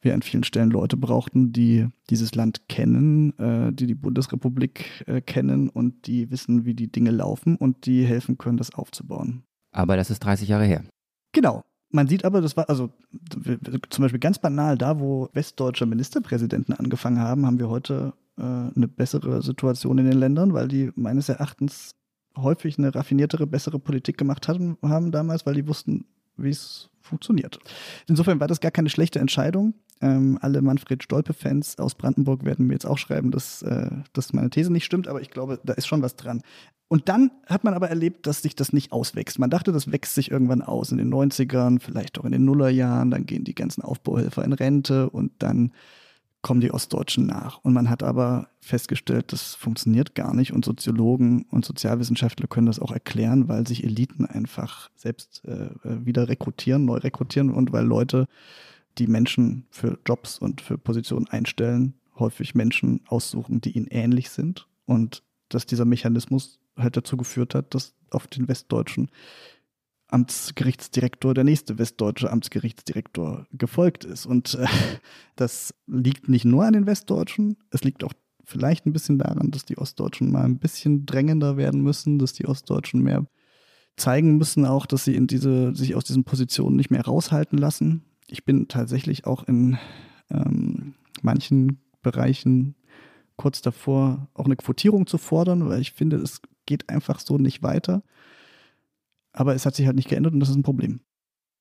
D: wir an vielen Stellen Leute brauchten, die dieses Land kennen, äh, die die Bundesrepublik äh, kennen und die wissen, wie die Dinge laufen und die helfen können, das aufzubauen.
B: Aber das ist 30 Jahre her.
D: Genau. Man sieht aber, das war also zum Beispiel ganz banal, da wo westdeutsche Ministerpräsidenten angefangen haben, haben wir heute äh, eine bessere Situation in den Ländern, weil die meines Erachtens häufig eine raffiniertere, bessere Politik gemacht hatten, haben damals, weil die wussten, wie es funktioniert. Insofern war das gar keine schlechte Entscheidung. Ähm, alle Manfred Stolpe-Fans aus Brandenburg werden mir jetzt auch schreiben, dass, äh, dass meine These nicht stimmt, aber ich glaube, da ist schon was dran. Und dann hat man aber erlebt, dass sich das nicht auswächst. Man dachte, das wächst sich irgendwann aus in den 90ern, vielleicht auch in den Nullerjahren, dann gehen die ganzen Aufbauhelfer in Rente und dann kommen die Ostdeutschen nach. Und man hat aber festgestellt, das funktioniert gar nicht. Und Soziologen und Sozialwissenschaftler können das auch erklären, weil sich Eliten einfach selbst äh, wieder rekrutieren, neu rekrutieren und weil Leute, die Menschen für Jobs und für Positionen einstellen, häufig Menschen aussuchen, die ihnen ähnlich sind. Und dass dieser Mechanismus halt dazu geführt hat, dass auf den westdeutschen Amtsgerichtsdirektor der nächste westdeutsche Amtsgerichtsdirektor gefolgt ist. Und äh, das liegt nicht nur an den Westdeutschen, es liegt auch vielleicht ein bisschen daran, dass die Ostdeutschen mal ein bisschen drängender werden müssen, dass die Ostdeutschen mehr zeigen müssen, auch, dass sie in diese, sich aus diesen Positionen nicht mehr raushalten lassen. Ich bin tatsächlich auch in ähm, manchen Bereichen kurz davor, auch eine Quotierung zu fordern, weil ich finde, es geht einfach so nicht weiter. Aber es hat sich halt nicht geändert und das ist ein Problem.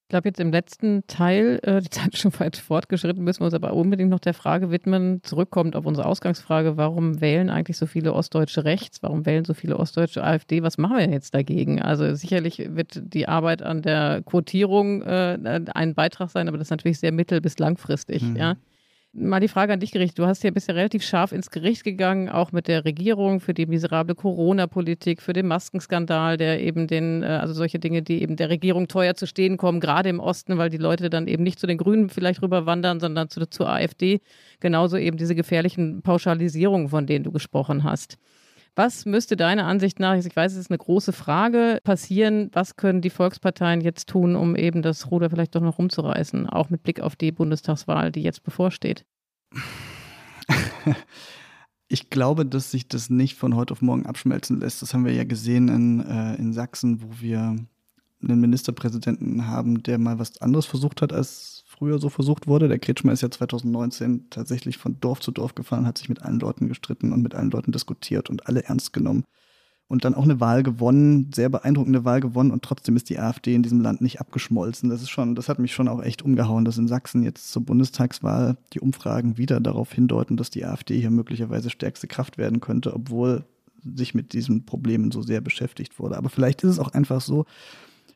C: Ich glaube, jetzt im letzten Teil, äh, die Zeit ist schon weit fortgeschritten, müssen wir uns aber unbedingt noch der Frage widmen, zurückkommt auf unsere Ausgangsfrage, warum wählen eigentlich so viele Ostdeutsche rechts? Warum wählen so viele Ostdeutsche AfD? Was machen wir jetzt dagegen? Also sicherlich wird die Arbeit an der Quotierung äh, ein Beitrag sein, aber das ist natürlich sehr mittel- bis langfristig. Mhm. Ja? Mal die Frage an dich gerichtet. Du hast ja bisher relativ scharf ins Gericht gegangen, auch mit der Regierung für die miserable Corona-Politik, für den Maskenskandal, der eben den, äh, also solche Dinge, die eben der Regierung teuer zu stehen kommen, gerade im Osten, weil die Leute dann eben nicht zu den Grünen vielleicht rüberwandern, sondern zu, zur AfD. Genauso eben diese gefährlichen Pauschalisierungen, von denen du gesprochen hast. Was müsste deiner Ansicht nach, ich weiß, es ist eine große Frage, passieren? Was können die Volksparteien jetzt tun, um eben das Ruder vielleicht doch noch rumzureißen, auch mit Blick auf die Bundestagswahl, die jetzt bevorsteht?
D: Ich glaube, dass sich das nicht von heute auf morgen abschmelzen lässt. Das haben wir ja gesehen in, äh, in Sachsen, wo wir einen Ministerpräsidenten haben, der mal was anderes versucht hat, als früher so versucht wurde. Der Kretschmer ist ja 2019 tatsächlich von Dorf zu Dorf gefahren, hat sich mit allen Leuten gestritten und mit allen Leuten diskutiert und alle ernst genommen. Und dann auch eine Wahl gewonnen, sehr beeindruckende Wahl gewonnen und trotzdem ist die AfD in diesem Land nicht abgeschmolzen. Das ist schon, das hat mich schon auch echt umgehauen, dass in Sachsen jetzt zur Bundestagswahl die Umfragen wieder darauf hindeuten, dass die AfD hier möglicherweise stärkste Kraft werden könnte, obwohl sich mit diesen Problemen so sehr beschäftigt wurde. Aber vielleicht ist es auch einfach so,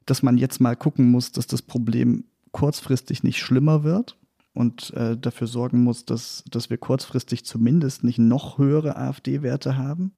D: dass man jetzt mal gucken muss, dass das Problem kurzfristig nicht schlimmer wird und äh, dafür sorgen muss, dass, dass wir kurzfristig zumindest nicht noch höhere AfD-Werte haben.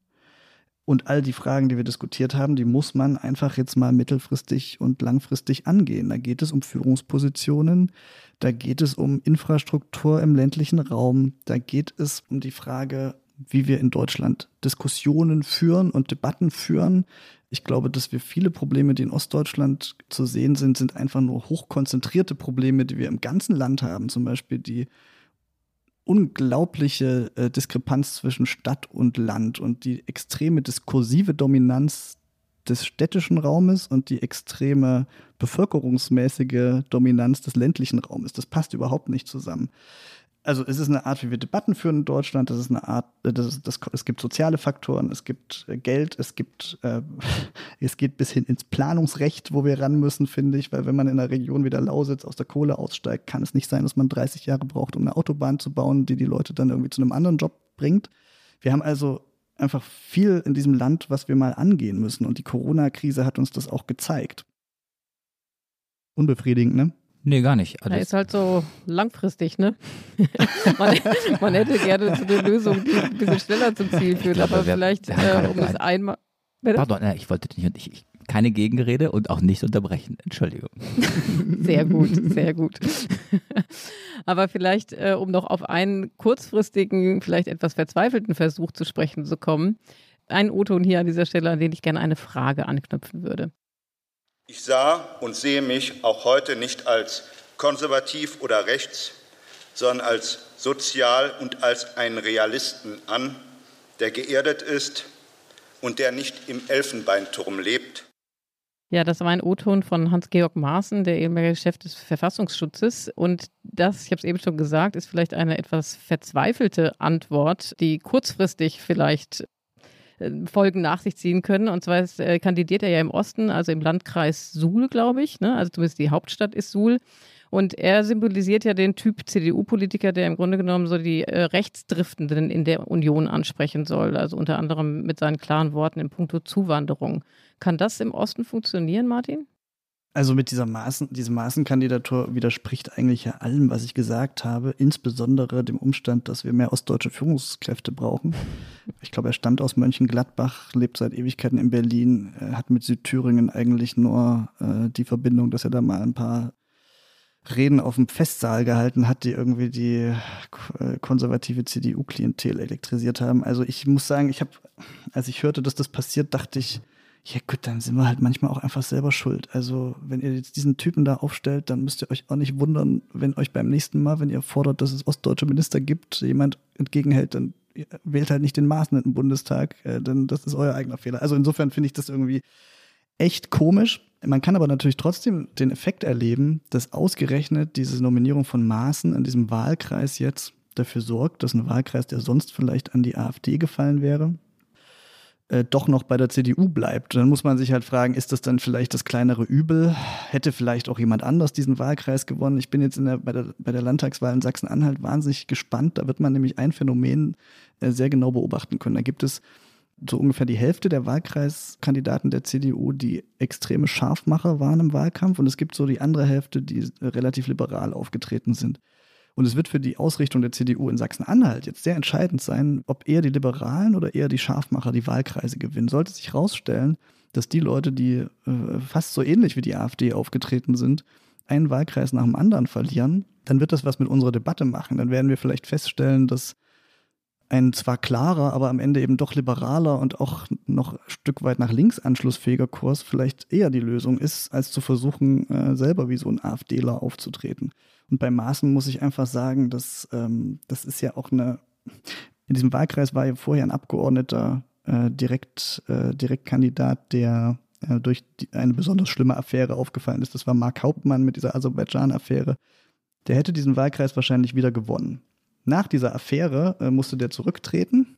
D: Und all die Fragen, die wir diskutiert haben, die muss man einfach jetzt mal mittelfristig und langfristig angehen. Da geht es um Führungspositionen, da geht es um Infrastruktur im ländlichen Raum, da geht es um die Frage, wie wir in Deutschland Diskussionen führen und Debatten führen, ich glaube, dass wir viele Probleme, die in Ostdeutschland zu sehen sind, sind einfach nur hochkonzentrierte Probleme, die wir im ganzen Land haben. Zum Beispiel die unglaubliche äh, Diskrepanz zwischen Stadt und Land und die extreme diskursive Dominanz des städtischen Raumes und die extreme bevölkerungsmäßige Dominanz des ländlichen Raumes. Das passt überhaupt nicht zusammen. Also es ist eine Art, wie wir Debatten führen in Deutschland. Das ist eine Art, das, ist, das, es gibt soziale Faktoren, es gibt äh, Geld, es gibt, äh, es geht bis hin ins Planungsrecht, wo wir ran müssen, finde ich, weil wenn man in einer Region wie der Lausitz aus der Kohle aussteigt, kann es nicht sein, dass man 30 Jahre braucht, um eine Autobahn zu bauen, die die Leute dann irgendwie zu einem anderen Job bringt. Wir haben also einfach viel in diesem Land, was wir mal angehen müssen. Und die Corona-Krise hat uns das auch gezeigt. Unbefriedigend, ne?
B: Nee, gar nicht.
C: Also ist halt so langfristig, ne? man, man, hätte gerne so eine Lösung, die ein bisschen schneller zum Ziel führt, glaube, aber wer, vielleicht, wer äh, um es einmal.
B: Bitte? Pardon, ich wollte nicht, ich, keine Gegenrede und auch nicht unterbrechen. Entschuldigung.
C: Sehr gut, sehr gut. Aber vielleicht, äh, um noch auf einen kurzfristigen, vielleicht etwas verzweifelten Versuch zu sprechen zu kommen, ein O-Ton hier an dieser Stelle, an den ich gerne eine Frage anknüpfen würde.
J: Ich sah und sehe mich auch heute nicht als konservativ oder rechts, sondern als sozial und als einen Realisten an, der geerdet ist und der nicht im Elfenbeinturm lebt.
C: Ja, das war ein O-Ton von Hans-Georg Maaßen, der ehemalige Chef des Verfassungsschutzes. Und das, ich habe es eben schon gesagt, ist vielleicht eine etwas verzweifelte Antwort, die kurzfristig vielleicht Folgen nach sich ziehen können. Und zwar ist, äh, kandidiert er ja im Osten, also im Landkreis Suhl, glaube ich. Ne? Also zumindest die Hauptstadt ist Suhl. Und er symbolisiert ja den Typ CDU-Politiker, der im Grunde genommen so die äh, Rechtsdriftenden in der Union ansprechen soll. Also unter anderem mit seinen klaren Worten in puncto Zuwanderung. Kann das im Osten funktionieren, Martin?
D: Also mit dieser Maßen, diese Maßenkandidatur widerspricht eigentlich ja allem, was ich gesagt habe, insbesondere dem Umstand, dass wir mehr ostdeutsche Führungskräfte brauchen. Ich glaube, er stammt aus Mönchengladbach, lebt seit Ewigkeiten in Berlin, hat mit Südthüringen eigentlich nur äh, die Verbindung, dass er da mal ein paar Reden auf dem Festsaal gehalten hat, die irgendwie die äh, konservative CDU-Klientel elektrisiert haben. Also ich muss sagen, ich habe, als ich hörte, dass das passiert, dachte ich, ja gut, dann sind wir halt manchmal auch einfach selber schuld. Also wenn ihr jetzt diesen Typen da aufstellt, dann müsst ihr euch auch nicht wundern, wenn euch beim nächsten Mal, wenn ihr fordert, dass es ostdeutsche Minister gibt, jemand entgegenhält, dann wählt halt nicht den Maßen im Bundestag, äh, denn das ist euer eigener Fehler. Also insofern finde ich das irgendwie echt komisch. Man kann aber natürlich trotzdem den Effekt erleben, dass ausgerechnet diese Nominierung von Maaßen in diesem Wahlkreis jetzt dafür sorgt, dass ein Wahlkreis, der sonst vielleicht an die AfD gefallen wäre, äh, doch noch bei der CDU bleibt. Dann muss man sich halt fragen, ist das dann vielleicht das kleinere Übel? Hätte vielleicht auch jemand anders diesen Wahlkreis gewonnen? Ich bin jetzt in der, bei, der, bei der Landtagswahl in Sachsen-Anhalt wahnsinnig gespannt. Da wird man nämlich ein Phänomen äh, sehr genau beobachten können. Da gibt es so ungefähr die Hälfte der Wahlkreiskandidaten der CDU, die extreme Scharfmacher waren im Wahlkampf. Und es gibt so die andere Hälfte, die relativ liberal aufgetreten sind. Und es wird für die Ausrichtung der CDU in Sachsen-Anhalt jetzt sehr entscheidend sein, ob eher die Liberalen oder eher die Scharfmacher die Wahlkreise gewinnen. Sollte sich herausstellen, dass die Leute, die äh, fast so ähnlich wie die AfD aufgetreten sind, einen Wahlkreis nach dem anderen verlieren, dann wird das was mit unserer Debatte machen. Dann werden wir vielleicht feststellen, dass ein zwar klarer, aber am Ende eben doch liberaler und auch noch ein Stück weit nach links anschlussfähiger Kurs vielleicht eher die Lösung ist, als zu versuchen, äh, selber wie so ein AfDler aufzutreten. Und bei Maßen muss ich einfach sagen, dass ähm, das ist ja auch eine, in diesem Wahlkreis war ja vorher ein Abgeordneter äh, direkt, äh, Direktkandidat, der äh, durch die, eine besonders schlimme Affäre aufgefallen ist. Das war Mark Hauptmann mit dieser Aserbaidschan-Affäre. Der hätte diesen Wahlkreis wahrscheinlich wieder gewonnen. Nach dieser Affäre äh, musste der zurücktreten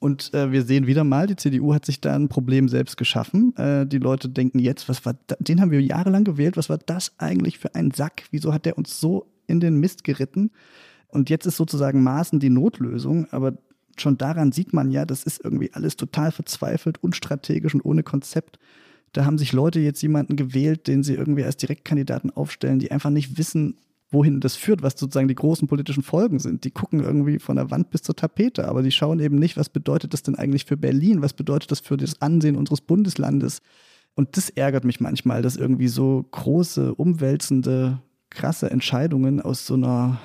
D: und äh, wir sehen wieder mal, die CDU hat sich da ein Problem selbst geschaffen. Äh, die Leute denken jetzt, was war da, den haben wir jahrelang gewählt, was war das eigentlich für ein Sack? Wieso hat der uns so in den Mist geritten? Und jetzt ist sozusagen Maßen die Notlösung, aber schon daran sieht man ja, das ist irgendwie alles total verzweifelt, unstrategisch und ohne Konzept. Da haben sich Leute jetzt jemanden gewählt, den sie irgendwie als Direktkandidaten aufstellen, die einfach nicht wissen, wohin das führt, was sozusagen die großen politischen Folgen sind. Die gucken irgendwie von der Wand bis zur Tapete, aber die schauen eben nicht, was bedeutet das denn eigentlich für Berlin, was bedeutet das für das Ansehen unseres Bundeslandes. Und das ärgert mich manchmal, dass irgendwie so große, umwälzende, krasse Entscheidungen aus so einer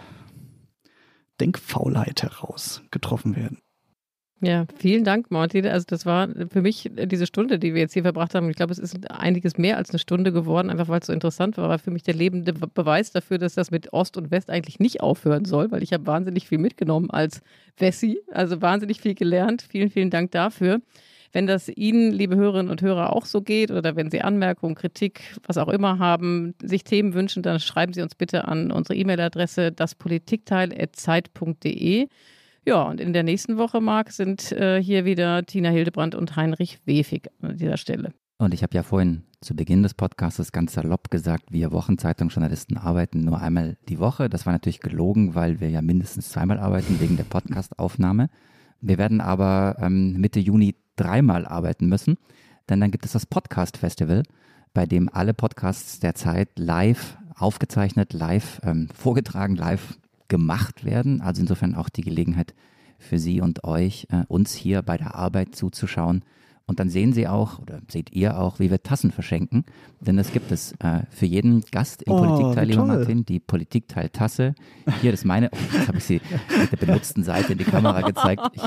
D: Denkfaulheit heraus getroffen werden.
C: Ja, vielen Dank, Martin. Also das war für mich diese Stunde, die wir jetzt hier verbracht haben. Ich glaube, es ist einiges mehr als eine Stunde geworden, einfach weil es so interessant war. War für mich der lebende Beweis dafür, dass das mit Ost und West eigentlich nicht aufhören soll, weil ich habe wahnsinnig viel mitgenommen als Wessi, also wahnsinnig viel gelernt. Vielen, vielen Dank dafür. Wenn das Ihnen, liebe Hörerinnen und Hörer, auch so geht oder wenn Sie Anmerkungen, Kritik, was auch immer haben, sich Themen wünschen, dann schreiben Sie uns bitte an unsere E-Mail-Adresse daspolitikteil.zeit.de. Ja, und in der nächsten Woche, Marc, sind äh, hier wieder Tina Hildebrand und Heinrich Wefig an dieser Stelle.
B: Und ich habe ja vorhin zu Beginn des Podcasts ganz salopp gesagt, wir Wochenzeitungsjournalisten arbeiten nur einmal die Woche. Das war natürlich gelogen, weil wir ja mindestens zweimal arbeiten wegen der Podcastaufnahme. Wir werden aber ähm, Mitte Juni dreimal arbeiten müssen, denn dann gibt es das Podcast Festival, bei dem alle Podcasts der Zeit live aufgezeichnet, live ähm, vorgetragen, live gemacht werden. Also insofern auch die Gelegenheit für Sie und euch, äh, uns hier bei der Arbeit zuzuschauen und dann sehen Sie auch, oder seht ihr auch, wie wir Tassen verschenken. Denn es gibt es äh, für jeden Gast im
D: Oh,
B: Politikteil, lieber. Martin, die Politikteil-Tasse. Hier, das ist meine. Oh, jetzt habe ich sie mit der benutzten Seite in die Kamera gezeigt. Ich,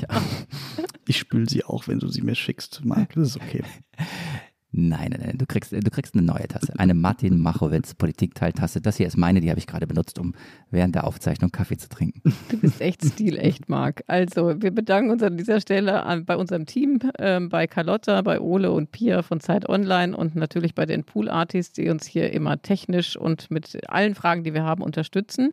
D: Ich spül sie auch, wenn du sie mir schickst, Marc. Das ist okay.
B: Nein, nein, nein, du kriegst, du kriegst eine neue Tasse. Eine Martin Machowitz Politikteiltasse. Das hier ist meine, die habe ich gerade benutzt, um während der Aufzeichnung Kaffee zu trinken.
C: Du bist echt stilecht, Marc. Also, wir bedanken uns an dieser Stelle an, bei unserem Team, ähm, bei Carlotta, bei Ole und Pia von Zeit Online und natürlich bei den Pool Artists, die uns hier immer technisch und mit allen Fragen, die wir haben, unterstützen.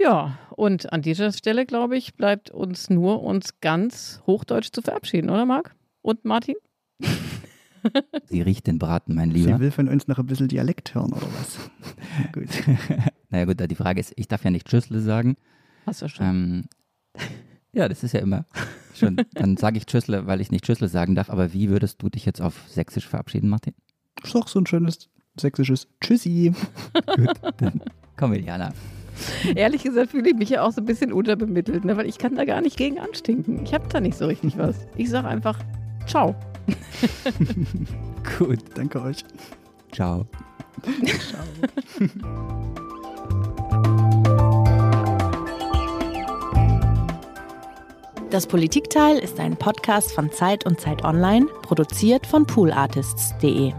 C: Ja, und an dieser Stelle, glaube ich, bleibt uns nur, uns ganz hochdeutsch zu verabschieden, oder Marc? Und Martin?
B: Sie riecht den Braten, mein
D: Sie
B: Lieber.
D: will von uns noch ein bisschen Dialekt hören, oder was? Gut.
B: Naja gut, die Frage ist, ich darf ja nicht Tschüssle sagen.
C: Hast du schon.
B: Ähm, ja, das ist ja immer schon. Dann sage ich Tschüssle, weil ich nicht Tschüssle sagen darf. Aber wie würdest du dich jetzt auf Sächsisch verabschieden, Martin?
D: Ist doch so ein schönes sächsisches Tschüssi.
B: Gut, dann komm, Iliana.
C: Ehrlich gesagt fühle ich mich ja auch so ein bisschen unterbemittelt, ne? weil ich kann da gar nicht gegen anstinken. Ich habe da nicht so richtig was. Ich sage einfach Ciao.
B: Gut,
D: Danke euch.
B: ciao.
A: Das Politikteil ist ein Podcast von Zeit und Zeit Online, produziert von poolartists.de.